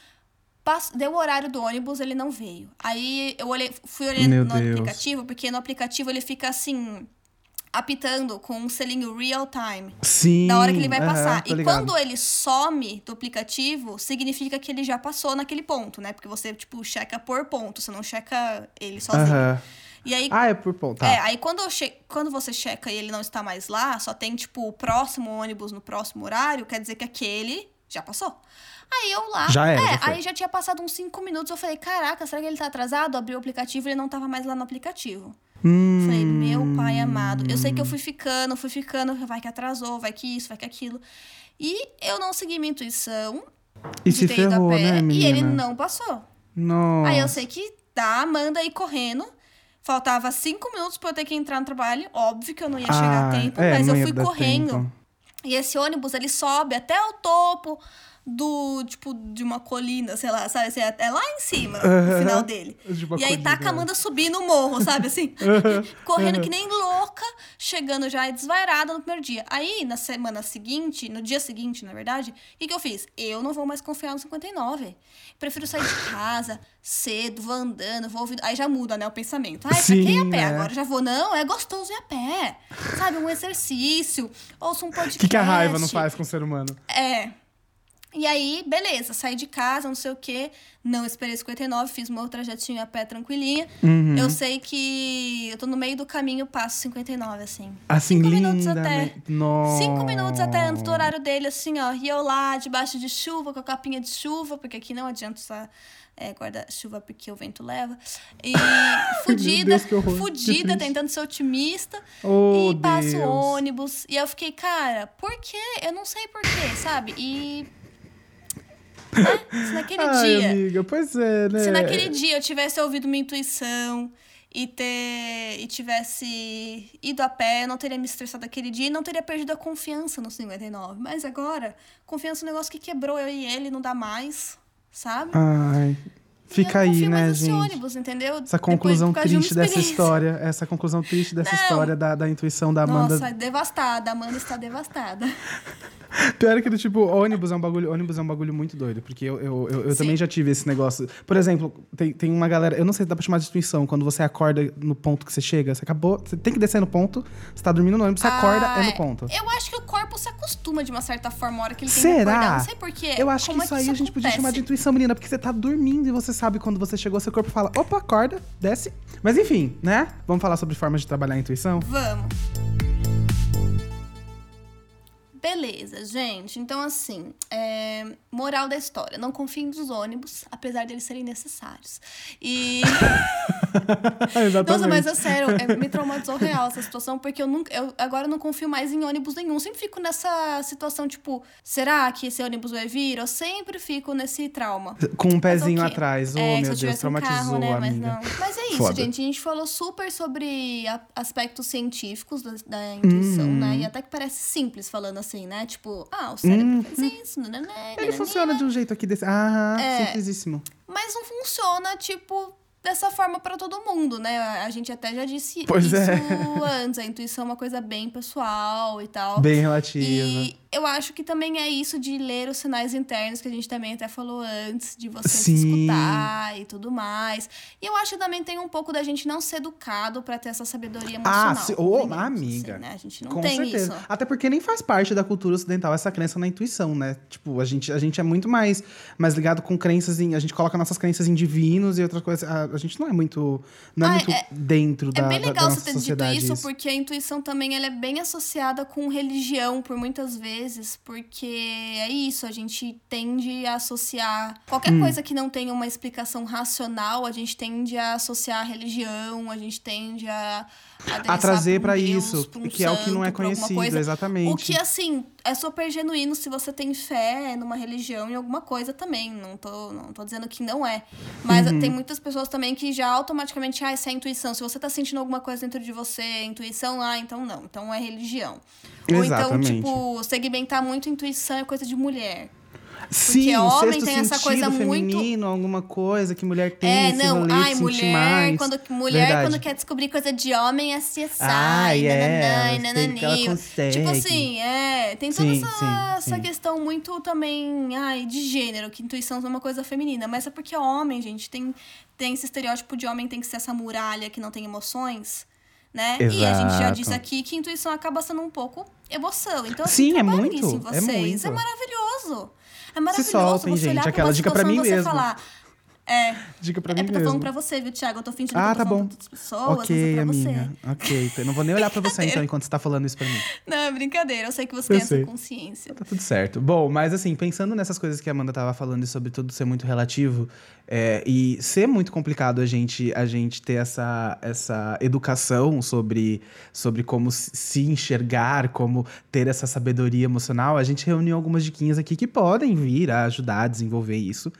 pass- deu o horário do ônibus, ele não veio. Aí eu olhei, fui olhando Meu no Deus. aplicativo, porque no aplicativo ele fica assim, apitando com um selinho real time. Sim. Da hora que ele vai passar. E quando ele some do aplicativo, significa que ele já passou naquele ponto, né? Porque você, tipo, checa por ponto, você não checa ele sozinho. Aham. E aí, Ah, é por ponto. Tá. é, aí quando, eu che... quando você checa e ele não está mais lá, só tem, tipo, o próximo ônibus no próximo horário, quer dizer que aquele já passou. Aí eu lá. Já era, É, já aí já tinha passado uns cinco minutos. Eu falei, caraca, será que ele tá atrasado? Abri o aplicativo e ele não tava mais lá no aplicativo. Hum, Falei, meu pai amado. Eu sei que eu fui ficando, fui ficando, vai que atrasou, vai que isso, vai que aquilo. E eu não segui minha intuição e se a ferrou, pé, né, menina? e ele não passou. Nossa. Aí eu sei que tá, manda aí correndo. Faltava cinco minutos pra eu ter que entrar no trabalho. Óbvio que eu não ia chegar a Ah, tempo, é, mas eu fui correndo. tempo. E esse ônibus, ele sobe até o topo do, tipo, de uma colina, sei lá, sabe? Assim, é lá em cima, no final dele. De E aí tá a Amanda subindo o morro, sabe assim? Correndo que nem louca, chegando já desvairada no primeiro dia. Aí, na semana seguinte, no dia seguinte, na verdade, o que, que eu fiz? Eu não vou mais confiar no 59. Prefiro sair de casa cedo, vou andando, vou ouvindo. Aí já muda, né, o pensamento. Ai, pra que ir a pé? né? Agora já vou. Não, é gostoso ir a pé. Sabe, um exercício. Ouço um podcast. O que, que a raiva não faz com o ser humano? É. E aí, beleza, saí de casa, não sei o quê. Não esperei 59, fiz meu trajetinho a pé tranquilinha. Uhum. Eu sei que eu tô no meio do caminho, passo 59, assim. Assim, Cinco minutos até. Cinco minutos até antes do horário dele, assim, ó. E eu lá, debaixo de chuva, com a capinha de chuva, porque aqui não adianta usar é, guarda-chuva porque o vento leva. E fudida, Deus, fudida, tentando ser otimista. Oh, e passo Deus. ônibus. E eu fiquei, cara, por quê? Eu não sei por quê, sabe? E. Né? Se naquele Ai, dia. amiga, pois é, né? Se naquele dia eu tivesse ouvido minha intuição e ter e tivesse ido a pé, eu não teria me estressado aquele dia e não teria perdido a confiança no 59. Mas agora, confiança no negócio que quebrou eu e ele, não dá mais, sabe? Ai, fica aí, né, gente? ônibus, entendeu? Essa Depois, conclusão por causa de triste dessa história. Essa conclusão triste dessa Não. história da, da intuição da Amanda. Nossa, devastada. A Amanda está devastada. Pior é que, tipo, ônibus é um bagulho, ônibus é um bagulho muito doido. Porque eu, eu, eu, eu também já tive esse negócio. Por exemplo, tem, tem uma galera. Eu não sei se dá pra chamar de intuição. Quando você acorda no ponto que você chega, você acabou. Você tem que descer no ponto, você tá dormindo no ônibus, você acorda, é no Ah, ponto. Eu acho que o corpo se acostuma de uma certa forma a hora que ele tem Será? que acordar. Não sei porquê. Eu acho que Como é isso aí a gente podia chamar de intuição, menina, porque você tá dormindo e você sabe quando você chegou, seu corpo fala, opa, acorda, desce. Mas enfim, né? Vamos falar sobre formas de trabalhar a intuição? Vamos. Beleza, gente. Então, assim, é, moral da história. Não confiem nos ônibus, apesar deles serem necessários. E. Exatamente. Nossa, mas é sério, é, me traumatizou real essa situação, porque eu nunca. Eu agora não confio mais em ônibus nenhum. Sempre fico nessa situação, tipo, será que esse ônibus vai vir? Eu sempre fico nesse trauma. Com um pezinho atrás. Oh, É, que se meu eu Deus, tivesse um traumatizou, carro, né? Mas não. Mas é isso, Foda. gente. A gente falou super sobre a- aspectos científicos da, da intuição, Uhum. né? E até que parece simples falando assim, né? Tipo, ah, o cérebro faz isso, nananã, Uhum. Ele nananã. funciona de um jeito aqui desse. Ah, É. simplesíssimo. Mas não funciona, tipo, dessa forma para todo mundo, né? A gente até já disse Pois isso é. antes. A intuição é uma coisa bem pessoal e tal. Bem relativa. E eu acho que também é isso de ler os sinais internos, que a gente também até falou antes, de você se Sim. escutar e tudo mais. E eu acho que também tem um pouco da gente não ser educado para ter essa sabedoria Ah, emocional. se- ô, convenhamos, amiga. assim, né? A gente não Com tem certeza. isso. Até porque nem faz parte da cultura ocidental essa crença na intuição, né? Tipo, a gente, a gente é muito mais, mais ligado com crenças em. A gente coloca nossas crenças em divinos e outras coisas. A, a gente não é muito. Não é Ah, muito é- dentro da, É bem da- da legal nossa você ter dito sociedade. isso, porque a intuição também ela é bem associada com religião por muitas vezes, porque é isso, a gente tende a associar qualquer Hum. coisa que não tenha uma explicação racional, a gente tende a associar a religião, a gente tende a A trazer um Deus, isso, pra um que é o que não é santo, conhecido, exatamente. O que, assim, é super genuíno se você tem fé numa religião em alguma coisa também. Não tô, não tô dizendo que não é. Mas Uhum. tem muitas pessoas também que já automaticamente, ah, isso é intuição. Se você tá sentindo alguma coisa dentro de você, é intuição, ah, então não. Então é religião. Ou então, Exatamente. tipo, segmentar muito intuição é coisa de mulher. Sim, o homem sexto tem essa sentido coisa muito- feminino, alguma coisa que mulher tem, É, não, ai, mulher, mais. quando, mulher Verdade. quando quer descobrir coisa de homem é CSI, Ai, é, nananã, consegue. Tipo assim, é, tem toda Sim, essa, sim, essa sim. questão muito também, ai, de gênero, que intuição é uma coisa feminina, mas é porque homem, gente, tem, tem esse estereótipo de homem tem que ser essa muralha que não tem emoções, né? E a gente já Exato. disse aqui que intuição acaba sendo um pouco emoção. Então, Sim, assim, é trabalhem muito, isso em é vocês. É, muito. maravilhoso. É maravilhoso soltem, você gente, olhar aquela dica pra situação mim mesmo. falar... É, Dica pra é mim porque eu tô falando pra você, viu, Thiago? Eu tô fingindo Ah, que tá eu tô falando bom. pra outras pessoas, mas é Ok, pra amiga. você. Ok, eu não vou nem olhar pra você então enquanto você tá falando isso pra mim. Não, é brincadeira. Eu sei que você Eu tem sei. essa consciência. Tá tudo certo. Bom, mas assim, pensando nessas coisas que a Amanda tava falando e sobre tudo ser muito relativo, é, e ser muito complicado a gente, a gente ter essa, essa educação sobre, sobre como se- se enxergar, como ter essa sabedoria emocional, a gente reuniu algumas diquinhas aqui que podem vir a ajudar a desenvolver isso.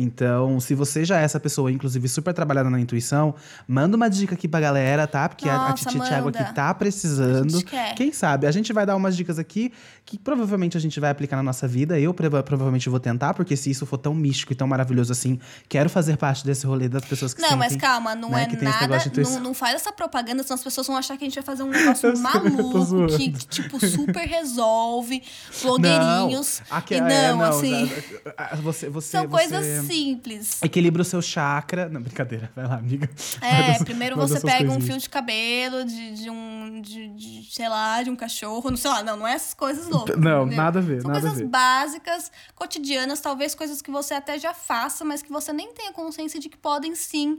Então, se você já é essa pessoa, inclusive super trabalhada na intuição, manda uma dica aqui pra galera, tá? Porque a, a Nossa, Titi Thiago aqui tá A precisando. Quem sabe? A gente vai dar umas dicas aqui que provavelmente a gente vai aplicar na nossa vida. Eu prova- provavelmente vou tentar, porque se isso for tão místico e tão maravilhoso assim, quero fazer parte desse rolê das pessoas que Não, mas sentem, calma, não né, é nada. Não, não faz essa propaganda, senão as pessoas vão achar que a gente vai fazer um negócio maluco que, que, tipo, super resolve. Blogueirinhos. Não, aqui, e é, não, assim. a- a- Você, você, São você coisas simples. Equilibra o seu chakra. Não, brincadeira. Vai lá, amiga. É, das- primeiro você pega um coisinhas. fio de cabelo de, de um, de, de, sei lá, de um cachorro, não sei lá, não, não é essas coisas loucas. Não, entendeu? nada a ver, São nada a coisas ver. básicas, cotidianas, talvez coisas que você até já faça, mas que você nem tenha consciência de que podem sim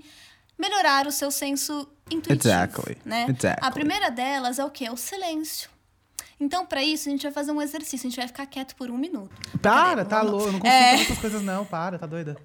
melhorar o seu senso intuitivo. Exactly, Né? exactly. A primeira delas é o quê? É o silêncio. Então, pra isso, a gente vai fazer um exercício. A gente vai ficar quieto por um minuto. Para, tá louco. Não consigo É. fazer essas coisas, não. Para, tá doida.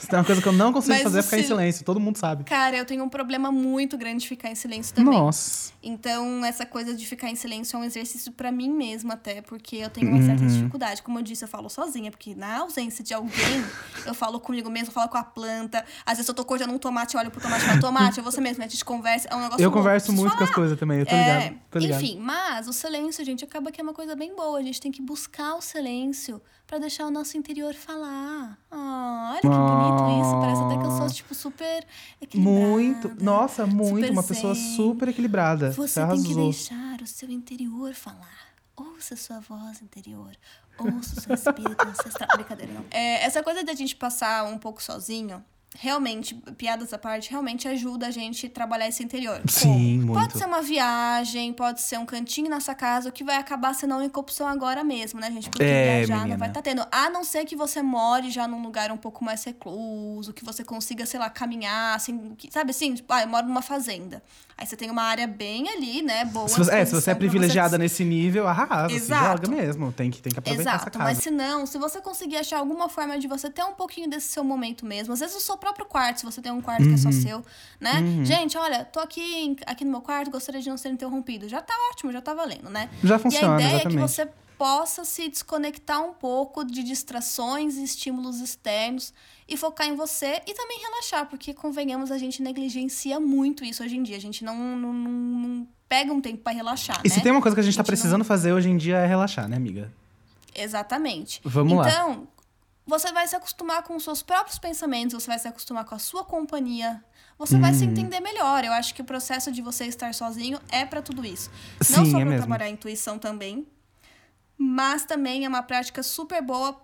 Se tem uma coisa que eu não consigo Mas fazer é ficar em sil- silêncio. Todo mundo sabe. Cara, eu tenho um problema muito grande de ficar em silêncio também. Nossa. Então, essa coisa de ficar em silêncio é um exercício pra mim mesma, até, porque eu tenho uma certa Uhum. dificuldade. Como eu disse, eu falo sozinha, porque na ausência de alguém, eu falo comigo mesma, eu falo com a planta. Às vezes eu tô cortando um tomate, eu olho pro tomate e falo, tomate, é você mesmo, a gente conversa, é um negócio Eu louco, converso muito com as falar. coisas também, eu tô É, ligado. Tô ligado. Enfim, mas o silêncio, gente, acaba que é uma coisa bem boa. A gente tem que buscar o silêncio pra deixar o nosso interior falar. Ah, olha que bonito isso. Parece até que eu sou, tipo, super equilibrada. Muito. Nossa, muito. Uma pessoa super equilibrada. Você Você tem que deixar o seu interior falar. Ouça sua voz interior. Ouça o seu espírito ancestral. Brincadeira, não. É, essa coisa da gente passar um pouco sozinho, realmente, piadas à parte, realmente ajuda a gente a trabalhar esse interior. Sim, Como? muito. Pode ser uma viagem, pode ser um cantinho na sua casa, o que vai acabar sendo a única opção agora mesmo, né, gente? Porque É, viajar menina. não vai estar tendo. A não ser que você more já num lugar um pouco mais recluso, que você consiga, sei lá, caminhar, assim, sabe assim? Tipo, ah, eu moro numa fazenda. Aí você tem uma área bem ali, né, boa. Se você, é, se você é privilegiada nesse nível, arrasa, Exato. se joga mesmo. Tem que, tem que aproveitar essa Exato, casa. mas se não, se você conseguir achar alguma forma de você ter um pouquinho desse seu momento mesmo, às vezes o seu próprio quarto, se você tem um quarto que é só Uhum. seu, né? Gente, olha, tô aqui, aqui no meu quarto, gostaria de não ser interrompido. Já tá ótimo, já tá valendo, né? Já e funciona, a ideia exatamente. é que você possa se desconectar um pouco de distrações e estímulos externos e focar em você e também relaxar, porque convenhamos, a gente negligencia muito isso hoje em dia. A gente não, não, não- não pega um tempo pra relaxar, E né? se tem uma coisa que a gente tá A gente não- precisando fazer hoje em dia é relaxar, né, amiga? Exatamente. Vamos lá. então, você vai se acostumar com os seus próprios pensamentos, você vai se acostumar com a sua companhia. Você vai Uhum. se entender melhor. Eu acho que o processo de você estar sozinho é pra tudo isso. Sim, Não só é pra mesmo. trabalhar a intuição também, mas também é uma prática super boa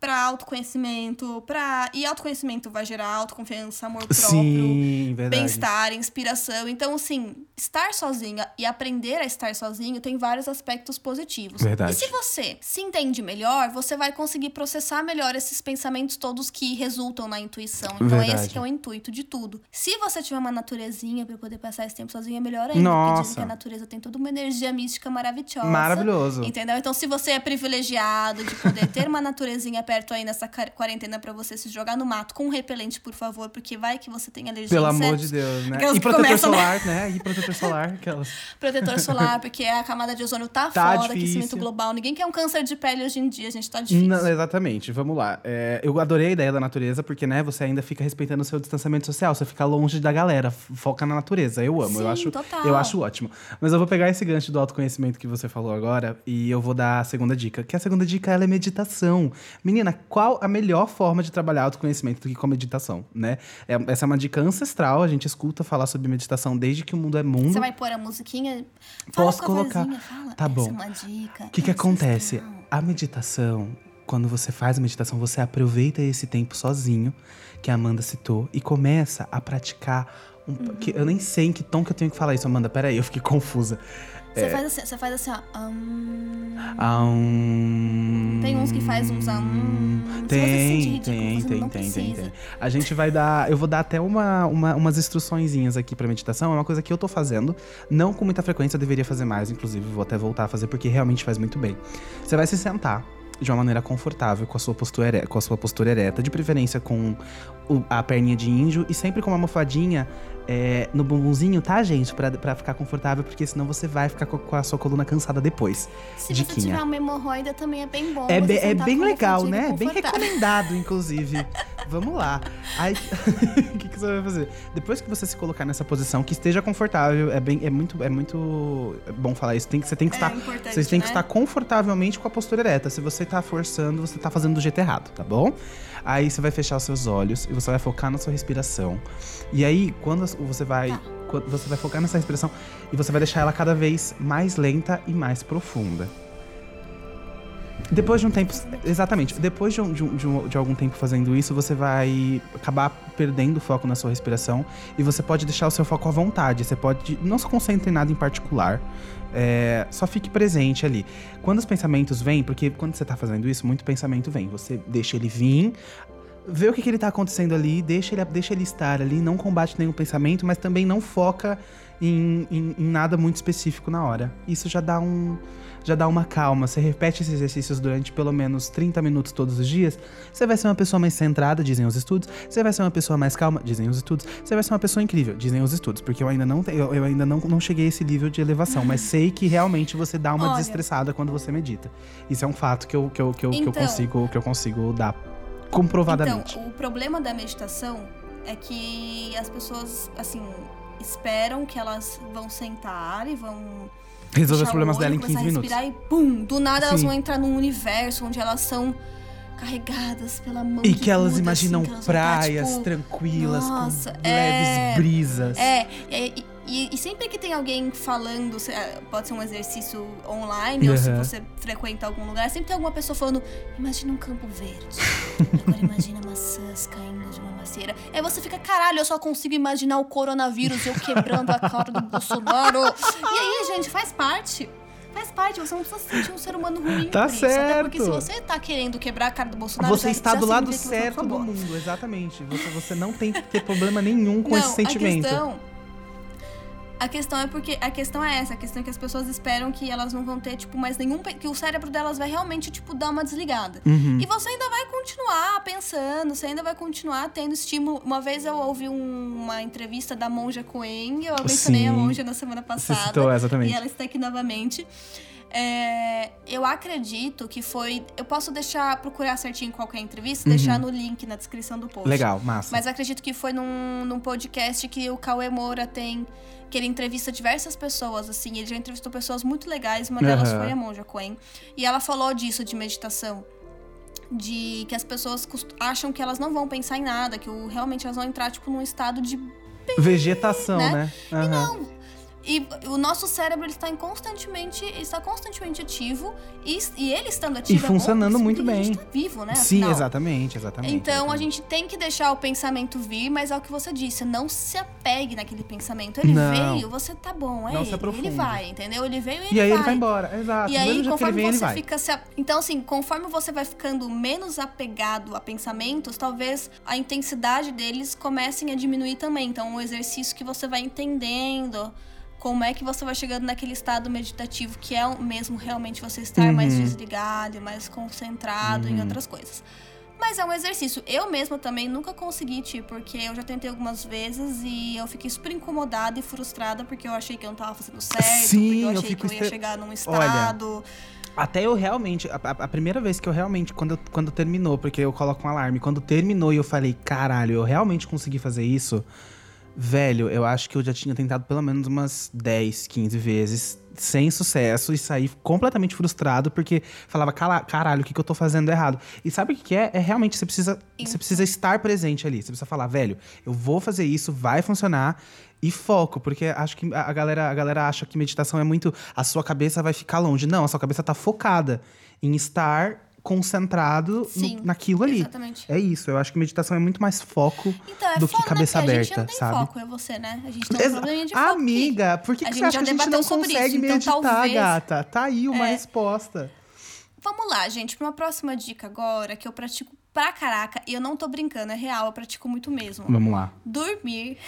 pra autoconhecimento, para e autoconhecimento vai gerar autoconfiança, amor próprio, Sim, verdade. bem-estar, inspiração. Então, assim, estar sozinha e aprender a estar sozinho tem vários aspectos positivos. Verdade. E se você se entende melhor, você vai conseguir processar melhor esses pensamentos todos que resultam na intuição. Então, Verdade. esse que é o intuito de tudo. Se você tiver uma naturezinha pra poder passar esse tempo sozinha, é melhor ainda. Porque Nossa. dizem que a natureza tem toda uma energia mística maravilhosa. Maravilhoso. Entendeu? Então, se você é privilegiado de poder ter uma naturezinha perto aí nessa quarentena pra você se jogar no mato com um repelente, por favor, porque vai que você tem alergia Pelo a amor de Deus, né? Aquelas E protetor começam, né? solar, né? E protetor solar, aquelas. Protetor solar, porque a camada de ozônio tá, Tá foda, difícil. aquecimento global. Ninguém quer um câncer de pele hoje em dia, gente, tá difícil. Não, exatamente, vamos lá. É, eu adorei a ideia da natureza, porque, né, você ainda fica respeitando o seu distanciamento social, você fica longe da galera, foca na natureza. Eu amo, eu Sim, acho, total. eu acho ótimo. Mas eu vou pegar esse gancho do autoconhecimento que você falou agora e eu vou dar a segunda dica, que a segunda dica ela é meditação. Menina, qual a melhor forma de trabalhar autoconhecimento do que com meditação, né? É- essa é uma dica ancestral, a gente escuta falar sobre meditação desde que o mundo é mundo. Você vai pôr a musiquinha? Fala Posso colocar. vozinha, fala. Tá bom. é uma dica. O que, que acontece? A meditação, quando você faz a meditação, você aproveita esse tempo sozinho, que a Amanda citou, e começa a praticar. Um, que eu nem sei em que tom que eu tenho que falar isso, Amanda. Peraí, eu fiquei confusa. Você faz assim, você faz assim, ó. Ah, um... Tem uns que faz uns. Se se Tem, ridículo tem, tem, tem, tem, tem. A gente vai dar. Eu vou dar até uma, uma- umas instruçõezinhas aqui pra meditação. É uma coisa que eu tô fazendo. Não com muita frequência, eu deveria fazer mais, inclusive. Vou até voltar a fazer, porque realmente faz muito bem. Você vai se sentar de uma maneira confortável, com a sua postura, ere- com a sua postura ereta, de preferência com o- a perninha de índio e sempre com uma almofadinha é, no bumbumzinho, tá, gente? Pra, pra ficar confortável, porque senão você vai ficar com, com a sua coluna cansada depois. Se Diquinha. você tiver uma hemorroida, também é bem bom. É, você be- é sentar bem com legal, né? Bem recomendado, inclusive. Vamos lá. O que, que você vai fazer? Depois que você se colocar nessa posição, que esteja confortável, é bem, é muito, é muito bom falar isso. Tem que, você tem que É estar, vocês têm que né? estar confortavelmente com a postura ereta. Se você tá forçando, você tá fazendo do jeito errado, tá bom? Aí você vai fechar os seus olhos e você vai focar na sua respiração. E aí, quando você vai, Tá. quando você vai focar nessa respiração e você vai deixar ela cada vez mais lenta e mais profunda. Depois de um tempo. Exatamente. Depois de, um- de um- de um- de algum tempo fazendo isso, você vai acabar perdendo o foco na sua respiração. E você pode deixar o seu foco à vontade. Você pode. Não se concentre em nada em particular. É, só fique presente ali. Quando os pensamentos vêm, porque quando você tá fazendo isso, muito pensamento vem. Você deixa ele vir. Vê o que, que ele tá acontecendo ali, deixa ele, deixa ele estar ali, não combate nenhum pensamento, mas também não foca em, em- em nada muito específico na hora. Isso já dá um. Já dá uma calma. Você repete esses exercícios durante pelo menos 30 minutos todos os dias. Você vai ser uma pessoa mais centrada, dizem os estudos. Você vai ser uma pessoa mais calma, dizem os estudos. Você vai ser uma pessoa incrível, dizem os estudos. Porque eu ainda não, eu, eu ainda não, não cheguei a esse nível de elevação, mas sei que realmente você dá uma Olha. desestressada quando você medita. Isso é um fato que eu, que eu, que eu, que eu Então. consigo, que eu consigo dar comprovadamente. Então, o problema da meditação é que as pessoas, assim, esperam que elas vão sentar e vão Resolver os problemas olho, dela em começar 15 a minutos. e pum, do nada elas Sim. vão entrar num universo onde elas são carregadas pela mão E que elas Buda, imaginam assim, que elas praias tipo, tranquilas, nossa, com é. leves brisas. É, e, e- e sempre que tem alguém falando, eh, pode ser um exercício online ou se você frequenta algum lugar, sempre tem alguma pessoa falando: imagina um campo verde. Agora imagina maçãs caindo de uma macieira. Aí você fica, caralho, eu só consigo imaginar o coronavírus eu quebrando a cara do Bolsonaro. E aí, gente, faz parte. Faz parte, você não precisa se sentir um ser humano ruim Tá isso. Até porque se certo. você tá querendo quebrar a cara do Bolsonaro, Você já- está do lado é certo do mundo, exatamente. Você, você não tem que ter problema nenhum com não, esse sentimento. A questão, a questão é porque a questão é essa, a questão é que as pessoas esperam que elas não vão ter tipo mais nenhum que o cérebro delas vai realmente tipo dar uma desligada. Uhum. E você ainda vai continuar pensando, você ainda vai continuar tendo estímulo. Uma vez eu ouvi um- uma entrevista da Monja Coen, eu mencionei a. Monja na semana Você passada. citou, exatamente. E ela está aqui novamente. É, eu acredito que foi. Eu posso deixar, procurar certinho qual que a entrevista, deixar no link na descrição do post. Uhum. Legal, massa. Mas acredito que foi num, num podcast que o Cauê Moura tem. Que ele entrevista diversas pessoas, assim. Ele já entrevistou pessoas muito legais, uma delas Aham. foi a Monja Coen. E ela falou disso, de meditação. de que as pessoas acham que elas não vão pensar em nada, que o- realmente elas vão entrar, tipo, num estado de Vegetação, né? né? Aham. não. E o nosso cérebro ele está em constantemente, está constantemente ativo e, e ele estando ativo é bom, funcionando porque muito A gente bem. tá vivo, né? Sim, afinal. exatamente, exatamente. Então a exatamente. gente tem que deixar o pensamento vir, mas é o que você disse, não se apegue naquele pensamento. Ele Não. veio, você tá bom, é Não ele, ele vai, entendeu? Ele veio e ele E aí vai. ele vai embora, exato. E aí, conforme vem, você fica se. a- Então, assim, conforme você vai ficando menos apegado a pensamentos, talvez a intensidade deles comecem a diminuir também. Então, um exercício que você vai entendendo como é que você vai chegando naquele estado meditativo que é mesmo realmente você estar mais Uhum. desligado, e mais concentrado em outras coisas. Mas é um exercício. Eu mesma também nunca consegui, tipo, porque eu já tentei algumas vezes e eu fiquei super incomodada e frustrada porque eu achei que eu não tava fazendo certo, Sim, porque eu eu achei fico que eu ia estre- chegar num Olha, estado. Até eu realmente, a, a- primeira vez que eu realmente, quando, eu- quando terminou, porque eu coloco um alarme, quando terminou e eu falei, caralho, eu realmente consegui fazer isso, velho, eu acho que eu já tinha tentado pelo menos umas 10, 15 vezes, sem sucesso, e saí completamente frustrado, porque falava, "Cala- caralho, o que, que eu tô fazendo errado? E sabe o que, que é? É realmente, você precisa, você precisa estar presente ali, você precisa falar, velho, eu vou fazer isso, vai funcionar. E foco, porque acho que a a galera, a galera acha que meditação é muito. A sua cabeça vai ficar longe. Não, a sua cabeça tá focada em estar concentrado no- Sim, naquilo ali. exatamente. É isso. Eu acho que meditação é muito mais foco Então, é do que cabeça? Porque A gente aberta, não tem sabe? foco, é você, né? A gente tem um probleminha de foco. Amiga, por que, que você acha que a gente não consegue isso, então meditar, talvez- gata? Tá aí uma É. resposta. Vamos lá, gente, pra uma próxima dica agora, que eu pratico pra caraca, e eu não tô brincando, é real, eu pratico muito mesmo. Vamos lá. Dormir.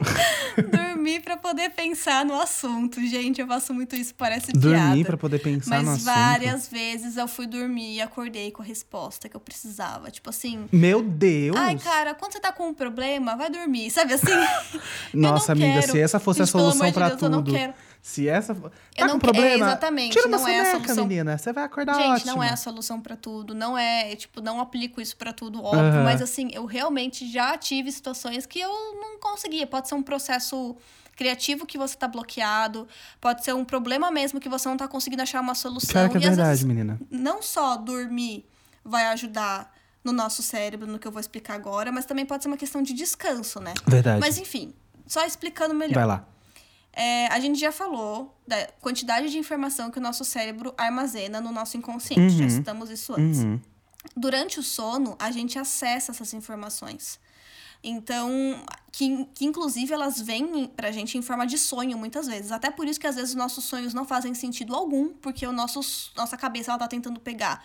Dormir pra poder pensar no assunto. Gente, eu faço muito isso, parece Dormir piada. pra poder pensar Mas no assunto. várias vezes eu fui dormir e acordei com a resposta que eu precisava. Tipo assim, Meu Deus! ai, cara, quando você tá com um problema, vai dormir. Sabe assim? Nossa, amiga, quero. se essa fosse a Gente, pelo amor solução de pra Deus, eu não tudo. quero. Se essa. Tá Eu não com que- é, problema? exatamente, Tira uma não é a soneca, solução. menina. Você vai acordar Gente, não é a solução pra tudo, não é, tipo, não aplico isso pra tudo, óbvio, Aham. mas assim, eu realmente já tive situações que eu não conseguia. Pode ser um processo criativo que você tá bloqueado, pode ser um problema mesmo que você não tá conseguindo achar uma solução. Cara, que é e verdade, vezes, menina. não só dormir vai ajudar no nosso cérebro, no que eu vou explicar agora, mas também pode ser uma questão de descanso, né? Verdade. Mas enfim, só explicando melhor. Vai lá. É, a gente já falou da quantidade de informação que o nosso cérebro armazena no nosso inconsciente. Já Uhum. citamos isso antes. Uhum. Durante o sono, a gente acessa essas informações. Então, que, que inclusive elas vêm pra gente em forma de sonho muitas vezes. Até por isso que às vezes os nossos sonhos não fazem sentido algum, porque o nosso, nossa cabeça ela tá tentando pegar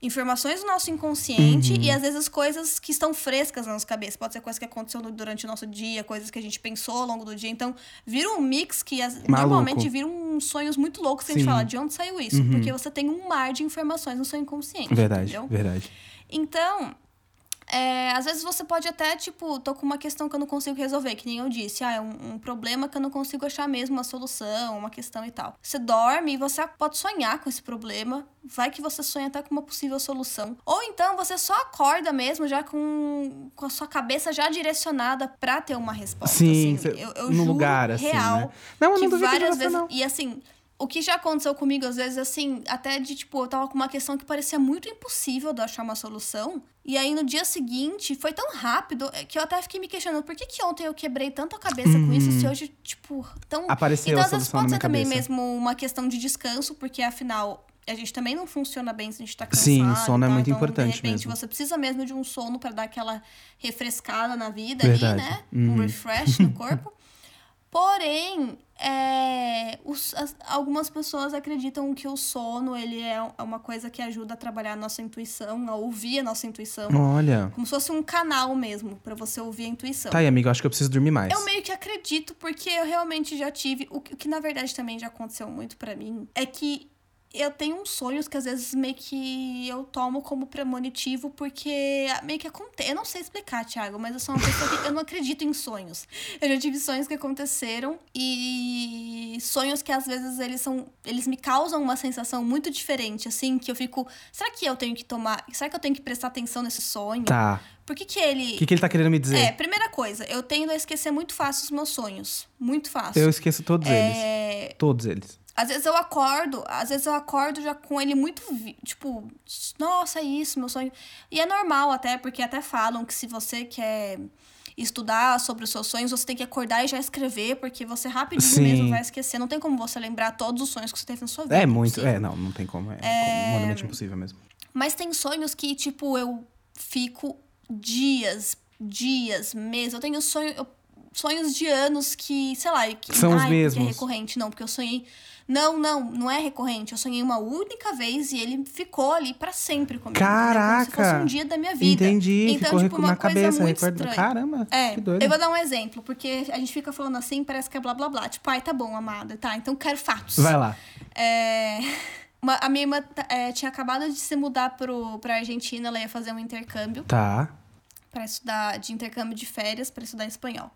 informações do nosso inconsciente Uhum. e às vezes coisas que estão frescas na nossa cabeça. Pode ser coisa que aconteceu durante o nosso dia, coisas que a gente pensou ao longo do dia. Então, vira um mix que as- normalmente viram uns sonhos muito loucos que a gente fala, de onde saiu isso? Uhum. Porque você tem um mar de informações no seu inconsciente. Verdade, entendeu? verdade. Então, é, às vezes você pode até, tipo, tô com uma questão que eu não consigo resolver, que nem eu disse, ah, é um, um problema que eu não consigo achar mesmo uma solução, uma questão e tal. Você dorme e você pode sonhar com esse problema, vai que você sonha até com uma possível solução. Ou então você só acorda mesmo, já com, com a sua cabeça já direcionada pra ter uma resposta. Sim, assim. cê- eu, eu no juro lugar, assim, real né? Não, eu não duvido várias você, vezes. não. E assim, o que já aconteceu comigo, às vezes, assim, até de tipo, eu tava com uma questão que parecia muito impossível de eu achar uma solução. E aí no dia seguinte foi tão rápido é, que eu até fiquei me questionando por que, que ontem eu quebrei tanto a cabeça com isso, se hoje, tipo, tão. Apareceu então, às vezes pode ser também cabeça. mesmo uma questão de descanso, porque afinal. A gente também não funciona bem se a gente tá cansado. Sim, o sono é tá? muito então, importante De repente, mesmo. você precisa mesmo de um sono pra dar aquela refrescada na vida Verdade. ali, né? Uhum. Um refresh no corpo. Porém, é, os- as- algumas pessoas acreditam que o sono ele é é uma coisa que ajuda a trabalhar a nossa intuição, a ouvir a nossa intuição. Olha. Como se fosse um canal mesmo, pra você ouvir a intuição. Tá aí, amiga, eu acho que eu preciso dormir mais. Eu meio que acredito, porque eu realmente já tive. O que, o que na verdade também já aconteceu muito pra mim é que eu tenho uns sonhos que às vezes meio que eu tomo como premonitivo, porque meio que acontece. Eu não sei explicar, Thiago, mas eu sou uma pessoa que eu não acredito em sonhos. Eu já tive sonhos que aconteceram e sonhos que às vezes eles são. Eles me causam uma sensação muito diferente, assim, que eu fico. Será que eu tenho que tomar. Será que eu tenho que prestar atenção nesse sonho? Tá. Por que, que ele. O que, que ele tá querendo me dizer? É, primeira coisa, eu tendo a esquecer muito fácil os meus sonhos. Muito fácil. Eu esqueço todos eles. É, Todos eles. Às vezes eu acordo, às vezes eu acordo já com ele muito, tipo, nossa, é isso, meu sonho. E é normal até, porque até falam que se você quer estudar sobre os seus sonhos, você tem que acordar e já escrever, porque você rapidinho Sim. mesmo vai esquecer. Não tem como você lembrar todos os sonhos que você teve na sua vida. É muito. impossível. É, não, não tem como. É, humanamente impossível mesmo. Mas tem sonhos que, tipo, eu fico dias, dias, meses. Eu tenho sonho, eu- sonhos de anos que, sei lá, que, São os ai, porque mesmos. é recorrente. Não, porque eu sonhei. Não, não, não é recorrente. Eu sonhei uma única vez e ele ficou ali pra sempre comigo. entendeu? Como se Caraca! fosse um dia da minha vida. Entendi. Então, ficou tipo, uma na coisa cabeça. muito recorda- estranha. Caramba, É, que doido. eu vou dar um exemplo, porque a gente fica falando assim, parece que é blá blá blá. Tipo, ai, tá bom, amada, tá, então quero fatos. Vai lá. É, uma- a minha irmã tá- é, tinha acabado de se mudar pro, pra Argentina, ela ia fazer um intercâmbio Tá. para estudar de intercâmbio de férias para estudar espanhol.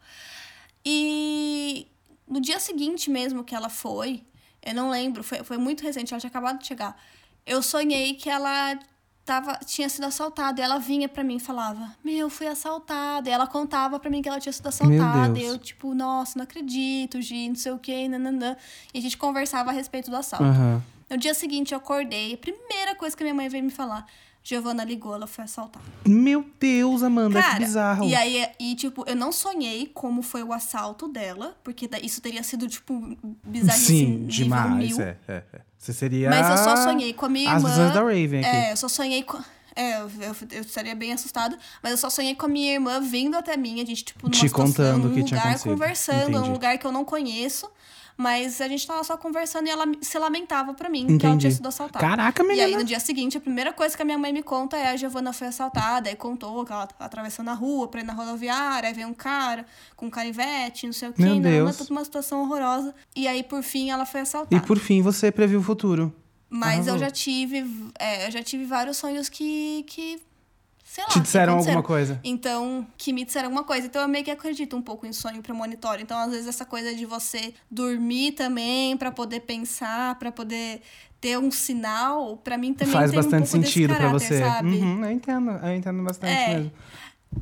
E no dia seguinte mesmo que ela foi, eu não lembro, foi, foi muito recente, ela tinha acabado de chegar. Eu sonhei que ela tava, tinha sido assaltada. E ela vinha pra mim e falava: Meu, fui assaltada. E ela contava pra mim que ela tinha sido assaltada. E eu, tipo, nossa, não acredito, Gi, não sei o quê, nananã. E a gente conversava a respeito do assalto. Aham. No dia seguinte eu acordei, a primeira coisa que minha mãe veio me falar: Giovana ligou, ela foi assaltada. Meu Deus, Amanda, Cara, que bizarro. E aí, e tipo, eu não sonhei como foi o assalto dela, porque isso teria sido, tipo, bizarríssimo. Sim, demais. mil. É, é, é. Você seria. Mas eu só sonhei com a minha As irmã. visões da Raven aqui. É, eu só sonhei com. É, eu, eu, eu estaria bem assustado, mas eu só sonhei com a minha irmã vindo até mim, a gente, tipo, numa Te situação, contando num que tinha lugar, acontecido. conversando, Entendi. num lugar que eu não conheço. Mas a gente tava só conversando e ela se lamentava pra mim que ela Entendi. tinha sido assaltada. Caraca, E aí, menina. no dia seguinte, a primeira coisa que a minha mãe me conta é a Giovana foi assaltada. Aí contou que ela tava atravessando a rua pra ir na rodoviária. Aí veio um cara com um canivete, não sei o quê. Meu não, não, Deus. toda uma situação horrorosa. E aí, por fim, ela foi assaltada. E por fim, você previu o futuro. Mas eu Arrasou. já tive, é, eu já tive vários sonhos que, que sei lá, Te disseram alguma coisa. Então, que me disseram alguma coisa. Então, eu meio que acredito um pouco em sonho premonitório. Então, às vezes, essa coisa de você dormir também pra poder pensar, pra poder ter um sinal, pra mim também Faz tem um bastante pouco desse sentido caráter, você. sabe? Uhum, eu entendo, eu entendo bastante É. mesmo.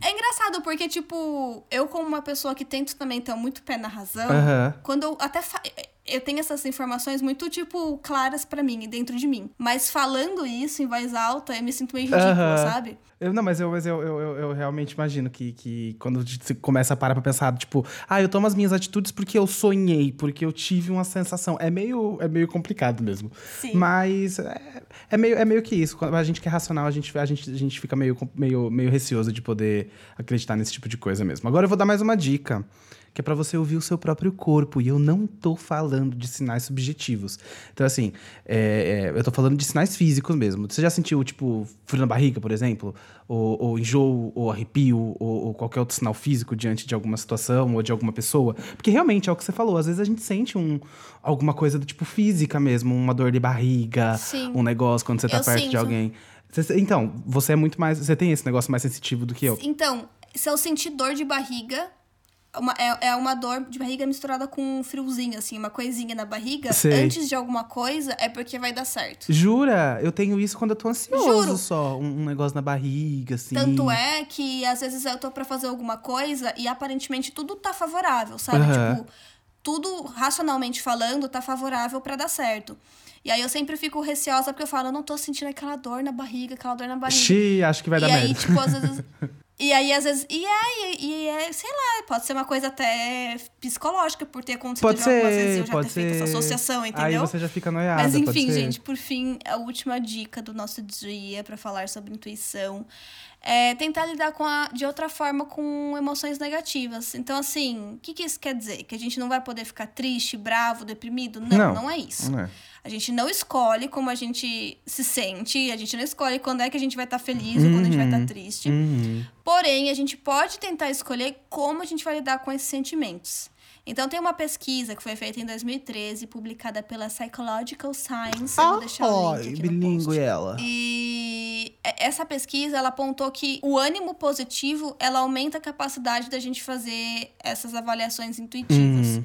É engraçado, porque, tipo, eu como uma pessoa que tento também ter muito pé na razão, Aham. quando eu até fa- eu tenho essas informações muito, tipo, claras pra mim, dentro de mim. Mas falando isso em voz alta, eu me sinto meio ridícula, Aham. sabe? Eu, não, mas, eu, mas eu, eu, eu, realmente imagino que, que quando você começa a parar pra pensar, tipo, ah, eu tomo as minhas atitudes porque eu sonhei, porque eu tive uma sensação. É meio, é meio complicado mesmo. Sim. Mas é, é meio, é meio que isso. Quando a gente que é racional, a gente, a gente, a gente fica meio, meio, meio receoso de poder acreditar nesse tipo de coisa mesmo. Agora eu vou dar mais uma dica. Que é pra você ouvir o seu próprio corpo. E eu não tô falando de sinais subjetivos. Então, assim, é, é, eu tô falando de sinais físicos mesmo. Você já sentiu, tipo, frio na barriga, por exemplo? Ou, ou enjoo, ou arrepio, ou, ou qualquer outro sinal físico diante de alguma situação ou de alguma pessoa? Porque realmente é o que você falou. Às vezes a gente sente um, alguma coisa do tipo física mesmo, uma dor de barriga, Sim. um negócio quando você tá Eu perto de sinto. alguém. Você- então, você é muito mais. Você tem esse negócio mais sensitivo do que eu. Então, se eu sentir dor de barriga, uma- é, é uma dor de barriga misturada com um friozinho, assim, uma coisinha na barriga, Sei. antes de alguma coisa, é porque vai dar certo. Jura? Eu tenho isso quando eu tô ansioso Juro. só. Um, um negócio na barriga, assim. Tanto é que às vezes eu tô pra fazer alguma coisa e aparentemente tudo tá favorável, sabe? Aham. Tipo, tudo racionalmente falando tá favorável pra dar certo. E aí eu sempre fico receosa porque eu falo, eu não tô sentindo aquela dor na barriga, aquela dor na barriga. Xi, acho que vai e dar aí, merda. tipo, às vezes. E aí, às vezes. E é, e, é, sei lá, pode ser uma coisa até psicológica por ter acontecido Pode já algumas vezes ser, eu já ter feito essa ser. associação, Aí entendeu? você já fica noiada, Mas enfim, ser. gente, por fim, a última dica do nosso dia pra falar sobre intuição é tentar lidar com a, de outra forma com emoções negativas. Então, assim, o que, que isso quer dizer? Que a gente não vai poder ficar triste, bravo, deprimido? Não, Não. não, é isso. Não é. A gente não escolhe como a gente se sente, a gente não escolhe quando é que a gente vai estar feliz ou quando a gente vai estar triste. Uhum. Porém, a gente pode tentar escolher como a gente vai lidar com esses sentimentos. Então, tem uma pesquisa que foi feita em 2013, publicada pela Psychological Science. Eu vou deixar o link aqui post. ela. E essa pesquisa, ela apontou que o ânimo positivo, ela aumenta a capacidade da gente fazer essas avaliações intuitivas. Uhum.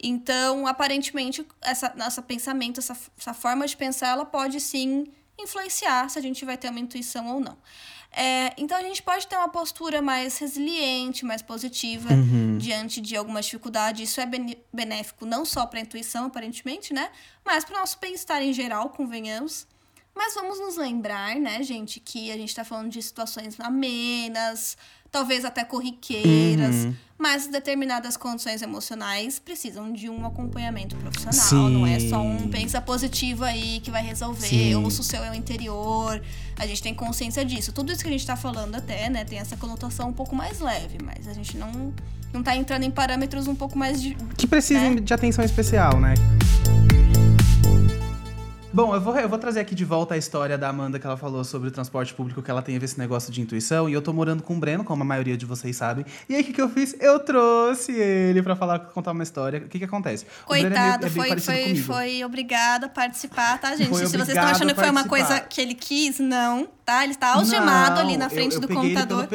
Então, aparentemente, essa nossa pensamento, essa, essa forma de pensar, ela pode sim influenciar se a gente vai ter uma intuição ou não. É, então a gente pode ter uma postura mais resiliente, mais positiva Uhum. diante de alguma dificuldade. Isso é benéfico não só para a intuição, aparentemente, né? Mas para o nosso bem-estar em geral, convenhamos. Mas vamos nos lembrar, né, gente, que a gente está falando de situações amenas, talvez até corriqueiras, Uhum. mas determinadas condições emocionais precisam de um acompanhamento profissional. Não é só um Sim. pensa positivo aí que vai resolver, Sim. ouça o seu eu interior. A gente tem consciência disso. Tudo isso que a gente tá falando até, né, tem essa conotação um pouco mais leve, mas a gente não, não tá entrando em parâmetros um pouco mais de. Que precisem né? de atenção especial, né? Bom, eu vou, eu vou trazer aqui de volta a história da Amanda que ela falou sobre o transporte público, que ela tem a ver esse negócio de intuição. E eu tô morando com o Breno, como a maioria de vocês sabem. E aí, o que, que eu fiz? Eu trouxe ele pra falar, contar uma história. O que que acontece? O Breno é meio- Coitado, é foi, foi, foi obrigado a participar, tá, gente? Foi Se vocês estão achando que foi uma coisa que ele quis, não, tá? Ele está algemado Não, ali na eu- frente eu do peguei ele computador.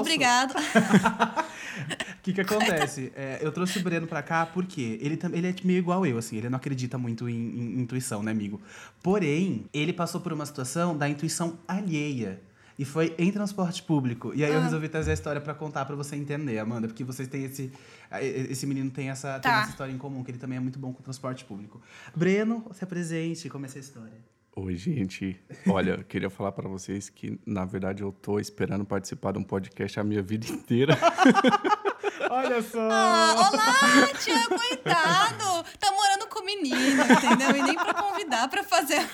Obrigado. O que que acontece? É, eu trouxe o Breno pra cá porque ele, ele é meio igual eu, assim. Ele não acredita muito em, em intuição, né, amigo? Porém, ele passou por uma situação da intuição alheia. E foi em transporte público. E aí Ah. eu resolvi trazer a história pra contar pra você entender, Amanda. Porque vocês têm esse... Esse menino tem essa, tem Tá. essa história em comum, que ele também é muito bom com o transporte público. Breno, se apresente, como é essa história? Oi, gente. Olha, eu queria falar pra vocês que, na verdade, eu tô esperando participar de um podcast a minha vida inteira. Olha só! Ah, olá, tia, coitado. Tá morando menino, entendeu? E nem pra convidar pra fazer.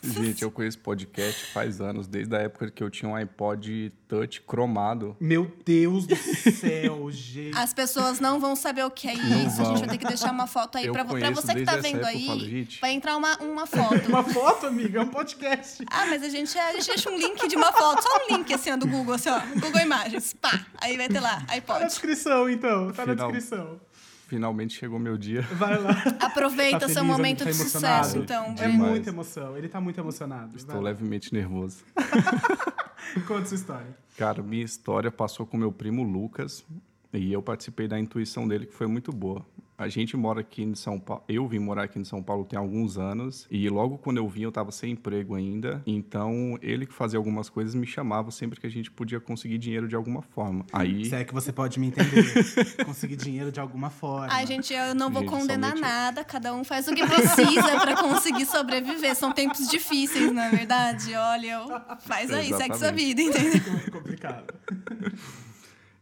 gente, eu conheço podcast faz anos, desde a época que eu tinha um iPod Touch cromado. Meu Deus do céu, gente. As pessoas não vão saber o que é Não isso. A gente vão. vai ter que deixar uma foto aí Eu pra, você que tá vendo aí. falo. Vai entrar uma, uma foto. Uma foto, amiga? É um podcast. Ah, mas a gente, a gente deixa um link de uma foto, só um link assim, ó, do Google, assim, ó. Google Imagens. Pá! Aí vai ter lá, Tá na iPod. descrição, então. Tá na Final. descrição. Finalmente chegou meu dia. Vai lá. Aproveita Tá seu feliz, momento tá de sucesso, então. É Demais. muita emoção. Ele tá muito emocionado. Estou Vai lá. levemente nervoso. Conta sua história. Cara, minha história passou com meu primo Lucas e eu participei da intuição dele, que foi muito boa. A gente mora aqui em São Paulo. Eu vim morar aqui em São Paulo tem alguns anos e logo quando eu vim eu estava sem emprego ainda. Então ele que fazia algumas coisas me chamava sempre que a gente podia conseguir dinheiro de alguma forma. Aí Se é que você pode me entender. Conseguir dinheiro de alguma forma. Ai, gente, eu não vou Gente, condenar somente- nada. Cada um faz o que precisa pra conseguir sobreviver. São tempos difíceis, não é verdade? Olha, eu... faz aí, segue sua vida, entendeu? É complicado.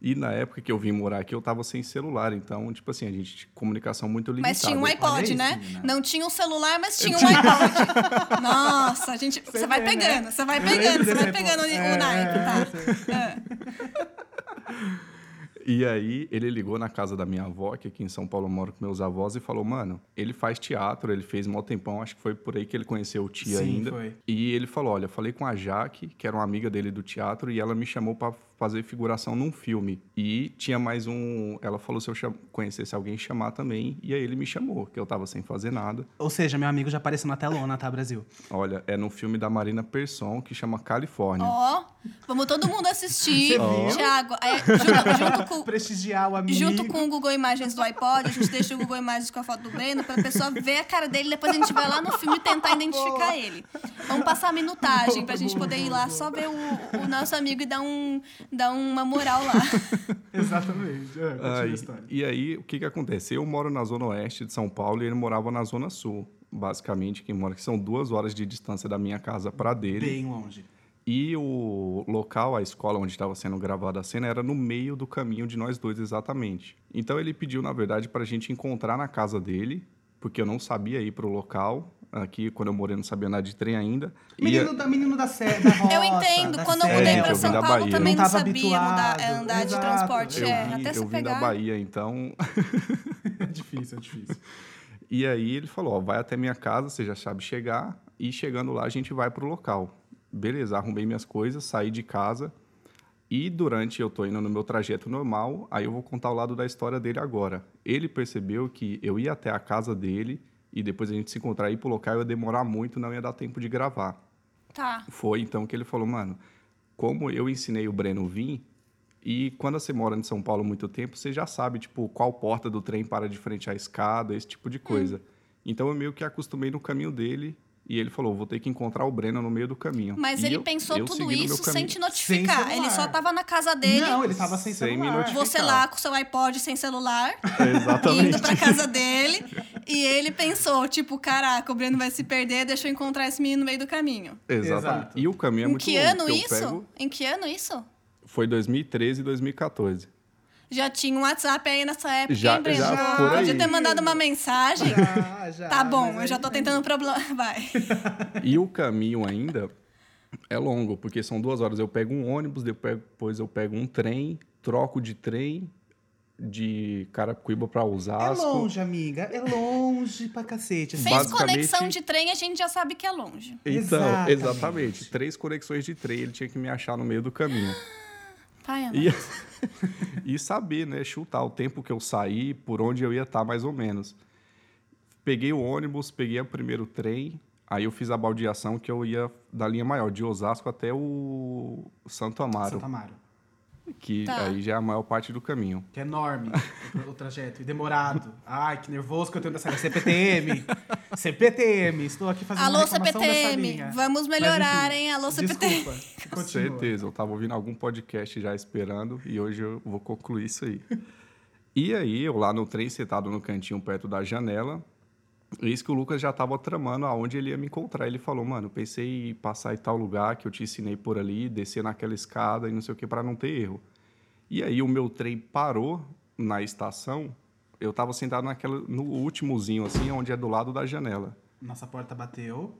E na época que eu vim morar aqui, eu tava sem celular. Então, tipo assim, a gente tinha comunicação muito limitada. Mas tinha um iPod, né? menina. Não tinha um celular, mas tinha um iPod. Nossa, a gente. Você vai né? pegando, você vai pegando, você vai pegando o, É, naipe, tá? é. E aí, ele ligou na casa da minha avó, que aqui em São Paulo eu moro com meus avós, e falou: Mano, ele faz teatro, ele fez mó tempão, acho que foi por aí que ele conheceu o tia Sim, ainda. foi. E ele falou: Olha, falei com a Jaque, que era uma amiga dele do teatro, e ela me chamou pra fazer figuração num filme. E tinha mais um. Ela falou se eu cham- conhecesse alguém, chamar também. E aí ele me chamou, que eu tava sem fazer nada. Ou seja, meu amigo já apareceu na telona, tá, Brasil? Olha, é no filme da Marina Persson, que chama Califórnia. Ó, vamos todo mundo assistir. Viu? Tiago, é, junto, junto com. Prestigiar o amigo. Junto com o Google Imagens do iPod, a gente deixa o Google Imagens com a foto do Breno pra pessoa ver a cara dele, depois a gente vai lá no filme tentar identificar ele. Vamos passar a minutagem pra gente poder ir lá só ver o, o nosso amigo e dar, um, dar uma moral lá. Exatamente. É, continua a Aí, história. e aí, o que que acontece? Eu moro na zona oeste de São Paulo e ele morava na zona sul. Basicamente, quem mora aqui são duas horas de distância da minha casa para dele. Bem longe. E o local, a escola onde estava sendo gravada a cena, era no meio do caminho de nós dois exatamente. Então ele pediu, na verdade, para a gente encontrar na casa dele, porque eu não sabia ir para o local. Aqui, quando eu morei, eu não sabia andar de trem ainda. E Menino, da, menino da, sé, da roça, Eu entendo, da quando eu mudei É, pra eu São Paulo Bahia. também Não não sabia mudar, habituado, andar de exato. transporte. eu é, vim, até eu se vim da. Bahia, então É difícil, é difícil. E aí ele falou, ó, vai até minha casa, você já sabe chegar, e chegando lá a gente vai pro local. Beleza, arrumei minhas coisas, saí de casa, e durante eu tô indo no meu trajeto normal, aí eu vou contar o lado da história dele agora. Ele percebeu que eu ia até a casa dele, e depois a gente se encontrar e ir pro local, eu ia demorar muito, não ia dar tempo de gravar. Tá. Foi então que ele falou, mano, como eu ensinei o Breno vir, e quando você mora em São Paulo muito tempo, você já sabe, tipo, qual porta do trem para de frente à escada, esse tipo de coisa. Então eu meio que acostumei no caminho dele E ele falou, vou ter que encontrar o Breno no meio do caminho. Mas E ele eu- pensou eu tudo isso sem caminho. te notificar. Sem ele só tava na casa dele. Não, ele tava sem Sem me celular. notificar. Você lá com seu iPod sem celular, Exatamente. indo pra casa dele. e ele pensou, tipo, caraca, o Breno vai se perder, deixa eu encontrar esse menino no meio do caminho. Exatamente. Exato. E o caminho é em muito que longo, ano isso? pego- Em que ano isso? Foi 2013 e 2014. Já tinha um WhatsApp aí nessa época, Já- hein, Breno? já por Podia ter mandado uma mensagem. Já, já, Tá bom, eu já tô tentando problema. Vai. E o caminho ainda é longo, porque são duas horas. Eu pego um ônibus, depois eu pego um trem, troco de trem de Carapicuíba para É Osasco. longe, amiga. É longe pra cacete. assim. Fez Basicamente- conexão de trem, a gente já sabe que é longe. Então, Exatamente. exatamente. Três conexões de trem, ele tinha que me achar no meio do caminho. Pai. E, e saber, né, chutar o tempo que eu saí, por onde eu ia estar mais ou menos. Peguei o ônibus, peguei o primeiro trem, aí eu fiz a baldeação que eu ia da linha maior, de Osasco até o Santo Amaro, Santo Amaro. Que Tá. aí já é a maior parte do caminho. Que é enorme o, trajeto. E demorado. Ai, que nervoso que eu tenho dessa CPTM. CPTM. Estou aqui fazendo Alô, uma reclamação dessa CPTM, linha. vamos Mas, melhorar, enfim, hein? Alô, CPTM. Desculpa. Com certeza, eu estava ouvindo algum podcast já esperando e hoje eu vou concluir isso aí. E aí, eu lá no trem, sentado no cantinho perto da janela, eis que o Lucas já estava tramando aonde ele ia me encontrar. Ele falou, mano, pensei em passar em tal lugar que eu te ensinei por ali, descer naquela escada e não sei o que, para não ter erro. E aí, o meu trem parou na estação, eu estava sentado naquela, no últimozinho, assim, onde é do lado da janela. Nossa porta bateu.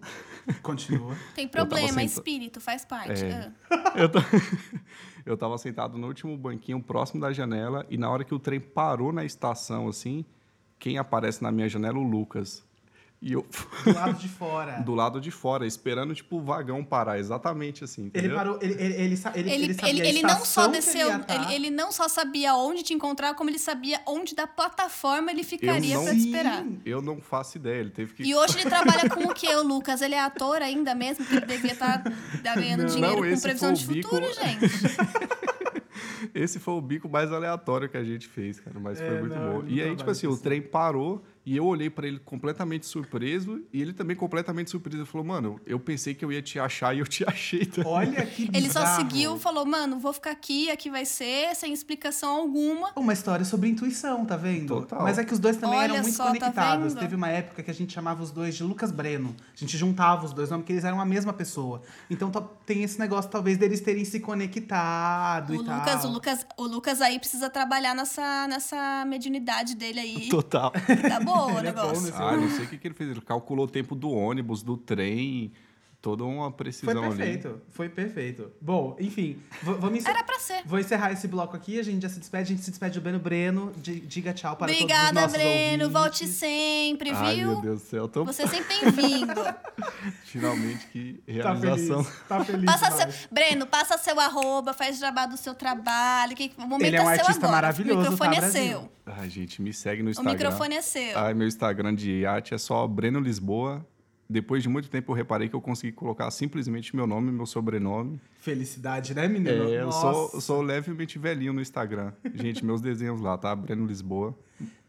Continua. Tem problema, senta- espírito, faz parte. É. Ah. Eu, ta- eu tava sentado no último banquinho, próximo da janela, e na hora que o trem parou na estação, assim, quem aparece na minha janela? O Lucas. E eu, Do lado de fora. do lado de fora, esperando, tipo, o vagão parar, exatamente assim, Ele entendeu? parou. Ele, ele, ele, ele, Ele, ele sabia ele, ele não só desceu, ele tá. ele, ele não só sabia onde te encontrar, como ele sabia onde da plataforma ele ficaria não- pra te esperar. Eu não faço ideia, ele teve que... E hoje ele trabalha com o que, o Lucas? Ele é ator ainda mesmo, que ele devia estar ganhando Não, dinheiro com esse previsão de futuro, gente. Esse foi o bico mais aleatório que a gente fez, cara, mas É, foi muito não, bom. E aí, tipo assim, o trem parou e eu olhei pra ele completamente surpreso e ele também completamente surpreso. Ele falou, mano, eu pensei que eu ia te achar e eu te achei também. Olha que Ele só bizarro. seguiu, falou, mano, vou ficar aqui, aqui vai ser, sem explicação alguma. Uma história sobre intuição, tá vendo? Total. Mas é que os dois também Olha eram muito só, tá conectados. vendo? Teve uma época que a gente chamava os dois de Lucas Breno. A gente juntava os dois nomes porque eles eram a mesma pessoa. Então tá- tem esse negócio, talvez, deles terem se conectado O e Lucas, tal. o Lucas, o Lucas aí precisa trabalhar nessa, nessa mediunidade dele aí. Total. Tá bom o Ele é bom negócio. Ah, não sei o que, que ele fez. Ele calculou o tempo do ônibus, do trem, toda uma Foi precisão ali. perfeito, foi perfeito. Bom, enfim, vamos encerrar. Era pra ser. Vou encerrar esse bloco aqui, a gente já se despede, a gente se despede do Breno Breno. Di- Diga tchau para todos os Obrigada, nossos Breno. ouvintes. Volte sempre, Ai, viu? meu Deus do céu. Tô... Você é sempre bem-vindo. Finalmente que Tá realização. feliz, tá feliz Passa seu, Breno, passa seu arroba, faz jabá do seu trabalho. Que, o momento Ele é um é seu artista agora. maravilhoso, O microfone tá, é Brasil? seu. Ai, gente, me segue no O Instagram. microfone é seu. Ai, meu Instagram de arte é só Breno Lisboa. Depois de muito tempo eu reparei que eu consegui colocar simplesmente meu nome e meu sobrenome. Felicidade, né, menino? É, eu sou, sou levemente velhinho no Instagram. Gente, meus desenhos lá, tá? Breno Lisboa.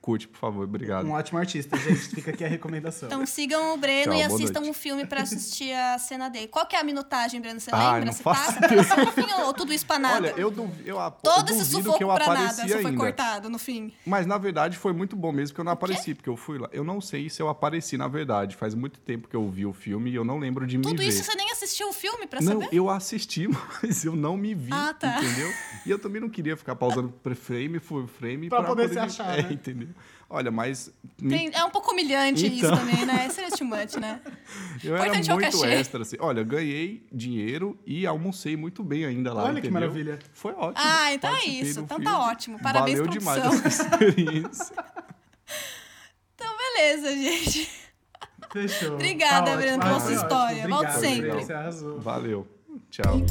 Curte, por favor. Obrigado. Um ótimo artista, gente. Fica aqui a recomendação. Então sigam o Breno Tchau, e assistam noite. um filme pra assistir a cena dele. Qual que é a minutagem, Breno? Você Ai, lembra? não Você faço passa? Passa no fim ou tudo isso pra nada? Olha, eu, duv- eu, ap- Todo eu esse sufoco que eu pra nada, você foi ainda. cortado no fim. Mas na verdade foi muito bom mesmo que eu não apareci, porque eu fui lá. Eu não sei se eu apareci na verdade. Faz muito tempo que eu vi o filme e eu não lembro de me Tudo ver. isso você nem assistiu o filme pra Não, saber? eu assisti, mas eu não me vi, Ah, tá. entendeu? E eu também não queria ficar pausando pre- frame por frame Pra poder se me- achar, é, né? entendeu? Olha, mas me- Tem- é um pouco humilhante isso Então. também, né? Seria too much, né? eu era importante é o muito extra. Assim. Olha, ganhei dinheiro e almocei muito bem ainda lá, Olha que entendeu? maravilha. Foi ótimo. Ah, então é isso. Então tá ótimo. Parabéns, Valeu demais produção. essa experiência. Então, beleza, gente. Fechou. Obrigada, Tá. Breno, pela sua ótimo. história. Volte sempre. Você arrasou. Valeu. Tchau.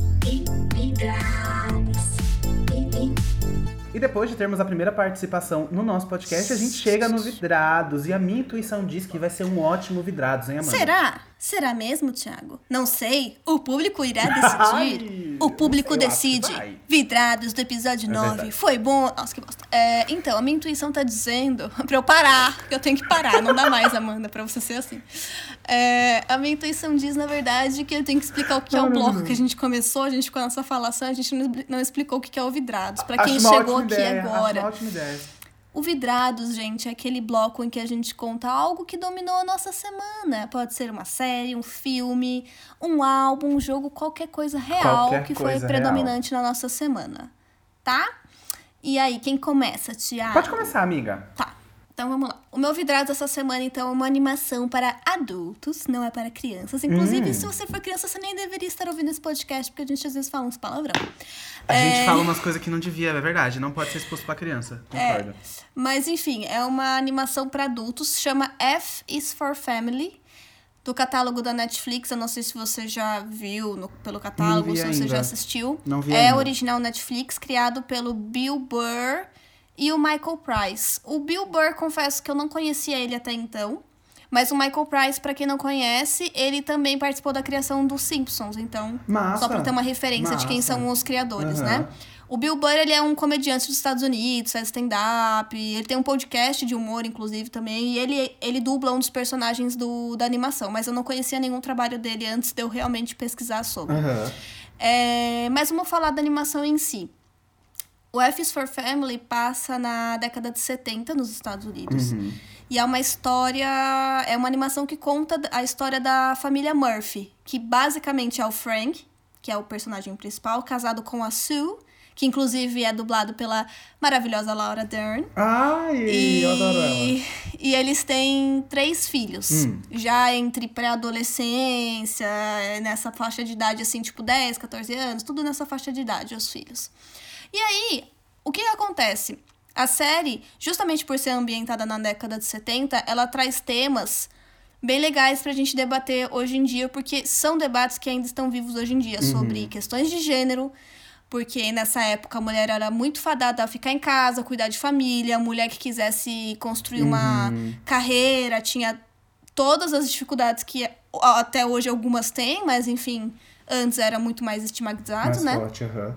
E depois de termos a primeira participação no nosso podcast, a gente chega no Vidrados. E a minha intuição diz que vai ser um ótimo Vidrados, hein, Amanda? Será? Será mesmo, Thiago? Não sei. O público irá decidir. O público decide. Vidrados do episódio 9. verdade. Foi bom. Nossa, que bosta. É, então, a minha intuição tá dizendo pra eu parar. que Eu tenho que parar. Não dá mais, Amanda, pra você ser assim. É, a minha intuição diz, na verdade, que eu tenho que explicar o que é o bloco que a gente começou. A gente ficou nessa falação, a gente não, não explicou o que é o Vidrados. Pra quem Acho uma chegou ótima aqui ideia, agora. Acho uma ótima ideia. O Vidrados, gente, é aquele bloco em que a gente conta algo que dominou a nossa semana. Pode ser uma série, um filme, um álbum, um jogo, qualquer coisa real Qualquer que foi coisa predominante na nossa semana. Tá? E aí, quem começa, Tiago? Pode começar, amiga. Tá. Então vamos lá. O meu Vidrados essa semana, então, é uma animação para adultos, não é para crianças. Inclusive, Hum. se você for criança, você nem deveria estar ouvindo esse podcast, porque a gente às vezes fala uns palavrão. A É. gente fala umas coisas que não devia, é verdade. Não pode ser exposto pra criança. Concordo. Mas enfim, é uma animação para adultos, chama F is for Family, do catálogo da Netflix. Eu não sei se você já viu no- pelo catálogo, se você ainda. já assistiu. Não vi é ainda. original Netflix, criado pelo Bill Burr e o Michael Price. O Bill Burr, confesso que eu não conhecia ele até então. Mas o Michael Price, pra quem não conhece, ele também participou da criação dos Simpsons. Então, Massa. só pra ter uma referência de quem Massa. são os criadores, Aham. né? O Bill Burr, ele é um comediante dos Estados Unidos, faz stand-up, ele tem um podcast de humor, inclusive, também, e ele, ele dubla um dos personagens do, da animação, mas eu não conhecia nenhum trabalho dele antes de eu realmente pesquisar sobre. Aham. É, mas vamos falar da animação em si. O F is for Family passa na década de 70 nos Estados Unidos. E é uma história. É uma animação que conta a história da família Murphy, que basicamente é o Frank, que é o personagem principal, casado com a Sue, que inclusive é dublado pela maravilhosa Laura Dern. Ai, eu adoro ela. E, e eles têm três filhos. Hum. Já entre pré-adolescência, nessa faixa de idade, assim, tipo 10, 14 anos, tudo nessa faixa de idade, os filhos. E aí, o que acontece? A série, justamente por ser ambientada na década de 70, ela traz temas bem legais pra gente debater hoje em dia, porque são debates que ainda estão vivos hoje em dia, sobre questões de gênero, porque nessa época a mulher era muito fadada a ficar em casa, cuidar de família, a mulher que quisesse construir uma carreira, tinha todas as dificuldades que até hoje algumas têm, mas enfim, antes era muito mais estigmatizado, Mais né? forte, aham.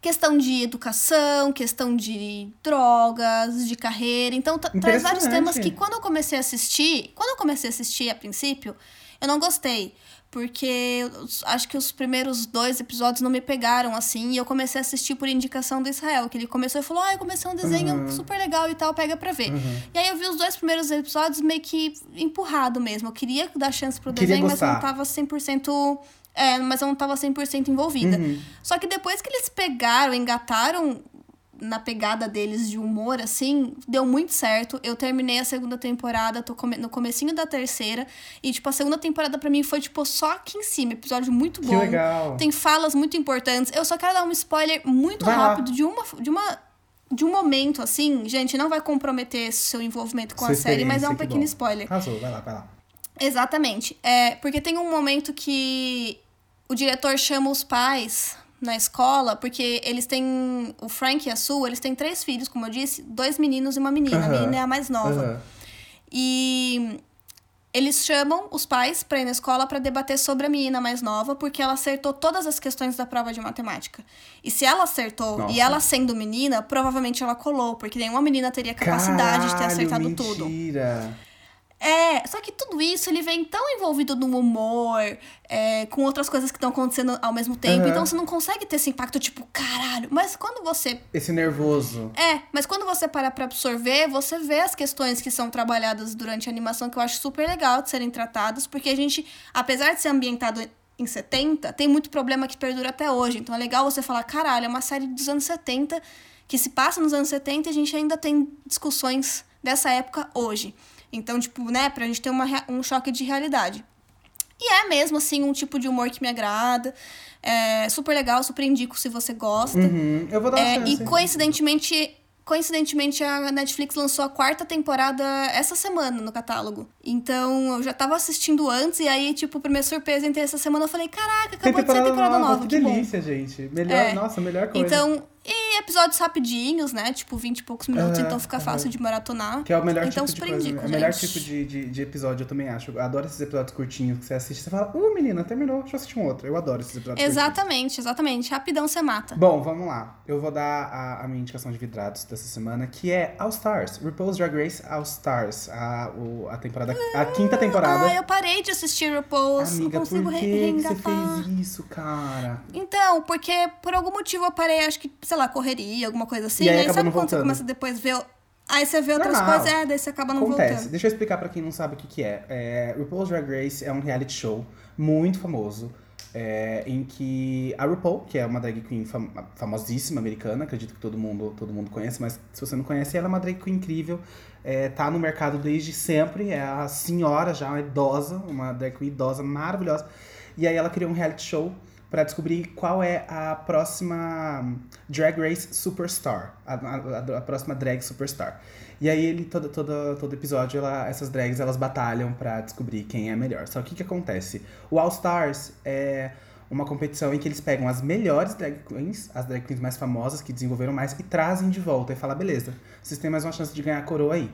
Questão de educação, questão de drogas, de carreira. Então, tra- traz vários temas que quando eu comecei a assistir, quando eu comecei a assistir a princípio, eu não gostei. Porque acho que os primeiros dois episódios não me pegaram assim. E eu comecei a assistir por indicação do Israel. Que ele começou e falou: Ah, eu comecei um desenho super legal e tal, pega pra ver. E aí eu vi os dois primeiros episódios meio que empurrado mesmo. Eu queria dar chance pro Queria desenho, mas eu não gostar. tava 100%. É, mas eu não tava 100% envolvida. Uhum. Só que depois que eles pegaram, engataram na pegada deles de humor, assim, deu muito certo. Eu terminei a segunda temporada, tô come- no comecinho da terceira. E, tipo, a segunda temporada pra mim foi, tipo, só aqui em cima. Episódio muito Que bom. legal. Tem falas muito importantes. Eu só quero dar um spoiler muito Vai lá. rápido de uma... De uma de um momento, assim, gente, não vai comprometer seu envolvimento com Sua a série, mas é um que pequeno spoiler. Arrasou, vai lá, vai lá. Exatamente. É, porque tem um momento que o diretor chama os pais na escola, porque eles têm. O Frank e a Sue, eles têm três filhos, como eu disse, dois meninos e uma menina. A Aham. menina é a mais nova. Aham. E eles chamam os pais pra ir na escola pra debater sobre a menina mais nova, porque ela acertou todas as questões da prova de matemática. E se ela acertou, Nossa. e ela sendo menina, provavelmente ela colou, porque nenhuma menina teria capacidade de ter Caralho, acertado tudo. É, só que tudo isso ele vem tão envolvido no humor, é, com outras coisas que estão acontecendo ao mesmo tempo, Aham. então você não consegue ter esse impacto tipo, caralho. Mas quando você. Esse nervoso. É, mas quando você para pra absorver, você vê as questões que são trabalhadas durante a animação, que eu acho super legal de serem tratadas, porque a gente, apesar de ser ambientado em 70, tem muito problema que perdura até hoje. Então é legal você falar, caralho, é uma série dos anos 70 que se passa nos anos 70 e a gente ainda tem discussões dessa época hoje. Então, tipo, né, pra gente ter uma, um choque de realidade. E é mesmo, assim, um tipo de humor que me agrada. É super legal, super indico se você gosta. Uhum, Eu vou dar uma É, chance. e coincidentemente, coincidentemente, a Netflix lançou a quarta temporada essa semana no catálogo. Então, eu já tava assistindo antes, e aí, tipo, pra minha surpresa, entre essa semana, eu falei, caraca, acabou de sair temporada, temporada nova, nova, que que bom. delícia, gente. Melhor, É. nossa, melhor coisa. Então, E episódios rapidinhos, né? Tipo, 20 e poucos minutos, Aham, então fica aham. fácil de maratonar. Que é o melhor então, tipo de coisa. indico, é o melhor tipo de, de, de episódio, eu também acho. Eu adoro esses episódios curtinhos que você assiste e você fala, uh, menina, terminou, deixa eu assistir um outro. Eu adoro esses episódios curtinhos. Exatamente, exatamente. Rapidão você mata. Bom, vamos lá. Eu vou dar a, a minha indicação de vidrados dessa semana, que é All Stars. RuPaul's Drag Race All Stars. A, o, a temporada. A quinta temporada. Ah, eu parei de assistir RuPaul's. Amiga, não consigo por que, que você fez isso, cara? Então, porque por algum motivo eu parei, acho que, sei lá, correria, alguma coisa assim. E aí acabou sabe quando você voltando. começa depois a ver. Aí você vê outras Normal. coisas, é, daí você acaba não Acontece. voltando. Deixa eu explicar pra quem não sabe o que, que é. é. RuPaul's Drag Race é um reality show muito famoso. é, em que a RuPaul, que é uma drag queen fam- famosíssima americana, acredito que todo mundo, todo mundo conhece, mas se você não conhece, ela é uma drag queen incrível. É, tá no mercado desde sempre, é a senhora já, uma idosa, uma drag queen idosa maravilhosa. E aí ela criou um reality show pra descobrir qual é a próxima Drag Race Superstar, a, a- a próxima drag superstar. E aí ele todo, todo, todo episódio ela, essas drags elas batalham pra descobrir quem é melhor. Só que o que, que acontece? O All Stars é uma competição em que eles pegam as melhores drag queens, as drag queens mais famosas que desenvolveram mais e trazem de volta e fala beleza, vocês têm mais uma chance de ganhar a coroa aí.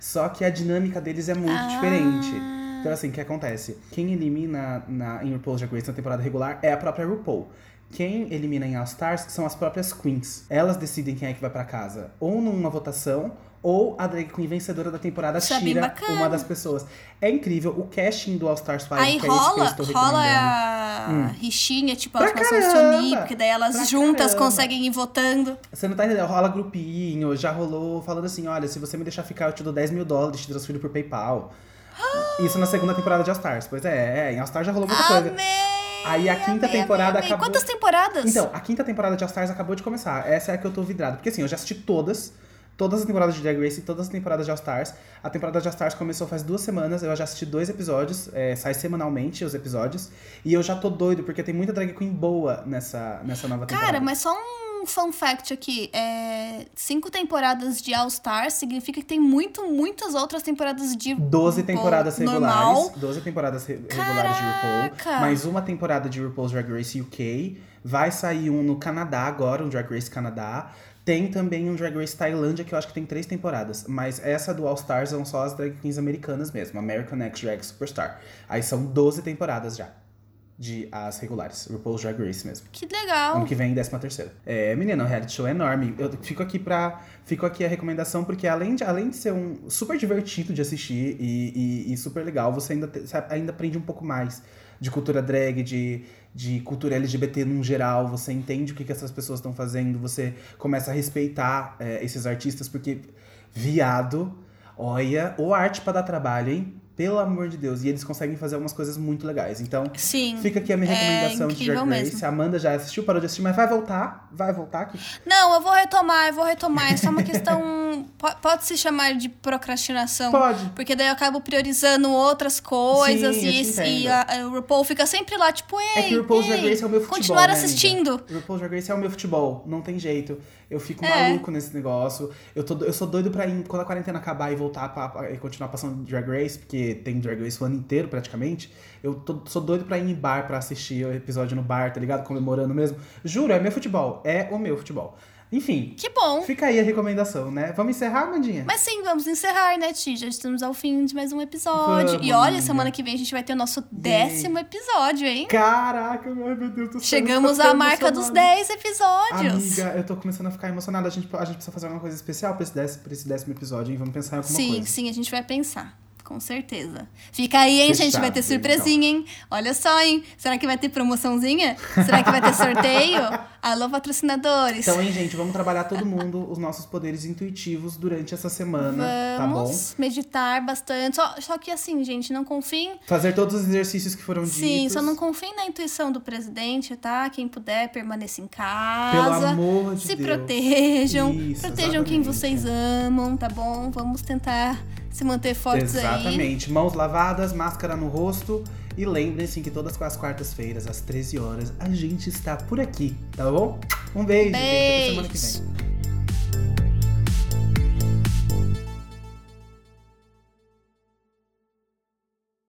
Só que a dinâmica deles é muito Ah. diferente. Então, assim, o que acontece? Quem elimina na, em RuPaul's Drag Race na temporada regular é a própria RuPaul. Quem elimina em All Stars são as próprias queens. Elas decidem quem é que vai pra casa. Ou numa votação, ou a drag queen vencedora da temporada Isso é tira bacana. uma das pessoas. É incrível. O casting do All Stars 5, Aí que é isso que eu rola, estou rola recomendando. a rixinha, tipo, Pra elas começam a se unir, caramba! porque daí elas juntas caramba! conseguem ir votando. Você não tá entendendo? Rola grupinho, já rolou falando assim: olha, se você me deixar ficar, eu te dou 10 mil dólares, te transfiro por PayPal. Isso na segunda temporada de All Stars. Pois é, é, em All Stars já rolou muita coisa. Amei! Aí a quinta amei, temporada amei, amei. acabou- Quantas temporadas? Então, a quinta temporada de All Stars acabou de começar. Essa é a que eu tô vidrado. Porque assim, eu já assisti todas. Todas as temporadas de Drag Race e todas as temporadas de All Stars. A temporada de All Stars começou faz duas semanas. Eu já assisti dois episódios. é, sai semanalmente os episódios. E eu já tô doido, porque tem muita drag queen boa nessa, nessa nova temporada. Cara, mas só um fun fact aqui. É, cinco temporadas de All Stars significa que tem muito, muitas outras temporadas de 12 RuPaul temporadas normal. regulares. 12 temporadas re- regulares de RuPaul. Caraca! Mais uma temporada de RuPaul's Drag Race UK. Vai sair um no Canadá agora, um Drag Race Canadá. Tem também um Drag Race Tailândia, que eu acho que tem três temporadas. Mas essa do All Stars são só as drag queens americanas mesmo. American Next Drag Superstar. Aí são 12 temporadas já. De as regulares. RuPaul's Drag Race mesmo. Que legal. Ano que vem, 13 terceira. É, menina, o reality show é enorme. Eu fico aqui pra. Fico aqui a recomendação, porque além de, além de ser um super divertido de assistir e, e- e super legal, você ainda, te- ainda aprende um pouco mais de cultura drag, de, de cultura LGBT num geral. Você entende o que, que essas pessoas estão fazendo, você começa a respeitar é, esses artistas, porque viado, olha, ou arte pra dar trabalho, hein? Pelo amor de Deus. E eles conseguem fazer algumas coisas muito legais. Então, Sim. Fica aqui a minha É recomendação de incrível Drag Race. mesmo. A Amanda já assistiu, parou de assistir, mas vai voltar. Vai voltar aqui. Não, eu vou retomar, eu vou retomar. É só uma questão. po- Pode se chamar de procrastinação. Pode. Porque daí eu acabo priorizando outras coisas Sim, e, e a, a RuPaul fica sempre lá, tipo, ei, É que o RuPaul's ei, Drag Race é o meu futebol. continuar né, assistindo. O RuPaul's Drag Race é o meu futebol. Não tem jeito. Eu fico É. maluco nesse negócio. Eu, tô, eu sou doido pra ir, quando a quarentena acabar e voltar pra, pra- e continuar passando Drag Race, porque tem Drag Race o ano inteiro praticamente. Eu tô- sou doido pra ir em bar pra assistir o episódio no bar, tá ligado? Comemorando mesmo. Juro, é meu futebol. É o meu futebol. Enfim, Que bom. fica aí a recomendação, né? Vamos encerrar, Amandinha? Mas sim, vamos encerrar, né, Ti? Já estamos ao fim de mais um episódio. Vamos, e olha, semana que vem a gente vai ter o nosso décimo episódio, hein? Caraca, meu Deus do céu. Chegamos à marca dos emocionado. 10 episódios. Amiga, eu tô começando a ficar emocionada. A gente, a gente precisa fazer alguma coisa especial pra esse, décimo, pra esse décimo episódio, hein? Vamos pensar em alguma sim, coisa. sim, a gente vai pensar. Com certeza. Fica aí, hein, gente? Vai ter Fechado, surpresinha, hein? Olha só, hein? Será que vai ter promoçãozinha? Será que vai ter sorteio? Alô, patrocinadores. Então, hein, gente, vamos trabalhar todo mundo os nossos poderes intuitivos durante essa semana, tá bom? Vamos meditar bastante. Só, só que assim, gente, não confiem. Fazer todos os exercícios que foram Sim, ditos. só não confiem na intuição do presidente, tá? Quem puder, permaneça em Pelo casa. amor de se Deus. protejam. Isso, protejam quem exatamente. vocês amam, tá bom? Vamos tentar se manter fortes aí. Exatamente. Mãos lavadas, máscara no rosto. E lembrem-se que todas as quartas-feiras, às 13 horas, a gente está por aqui, tá bom? Um beijo, gente. Até semana que vem. Beijo.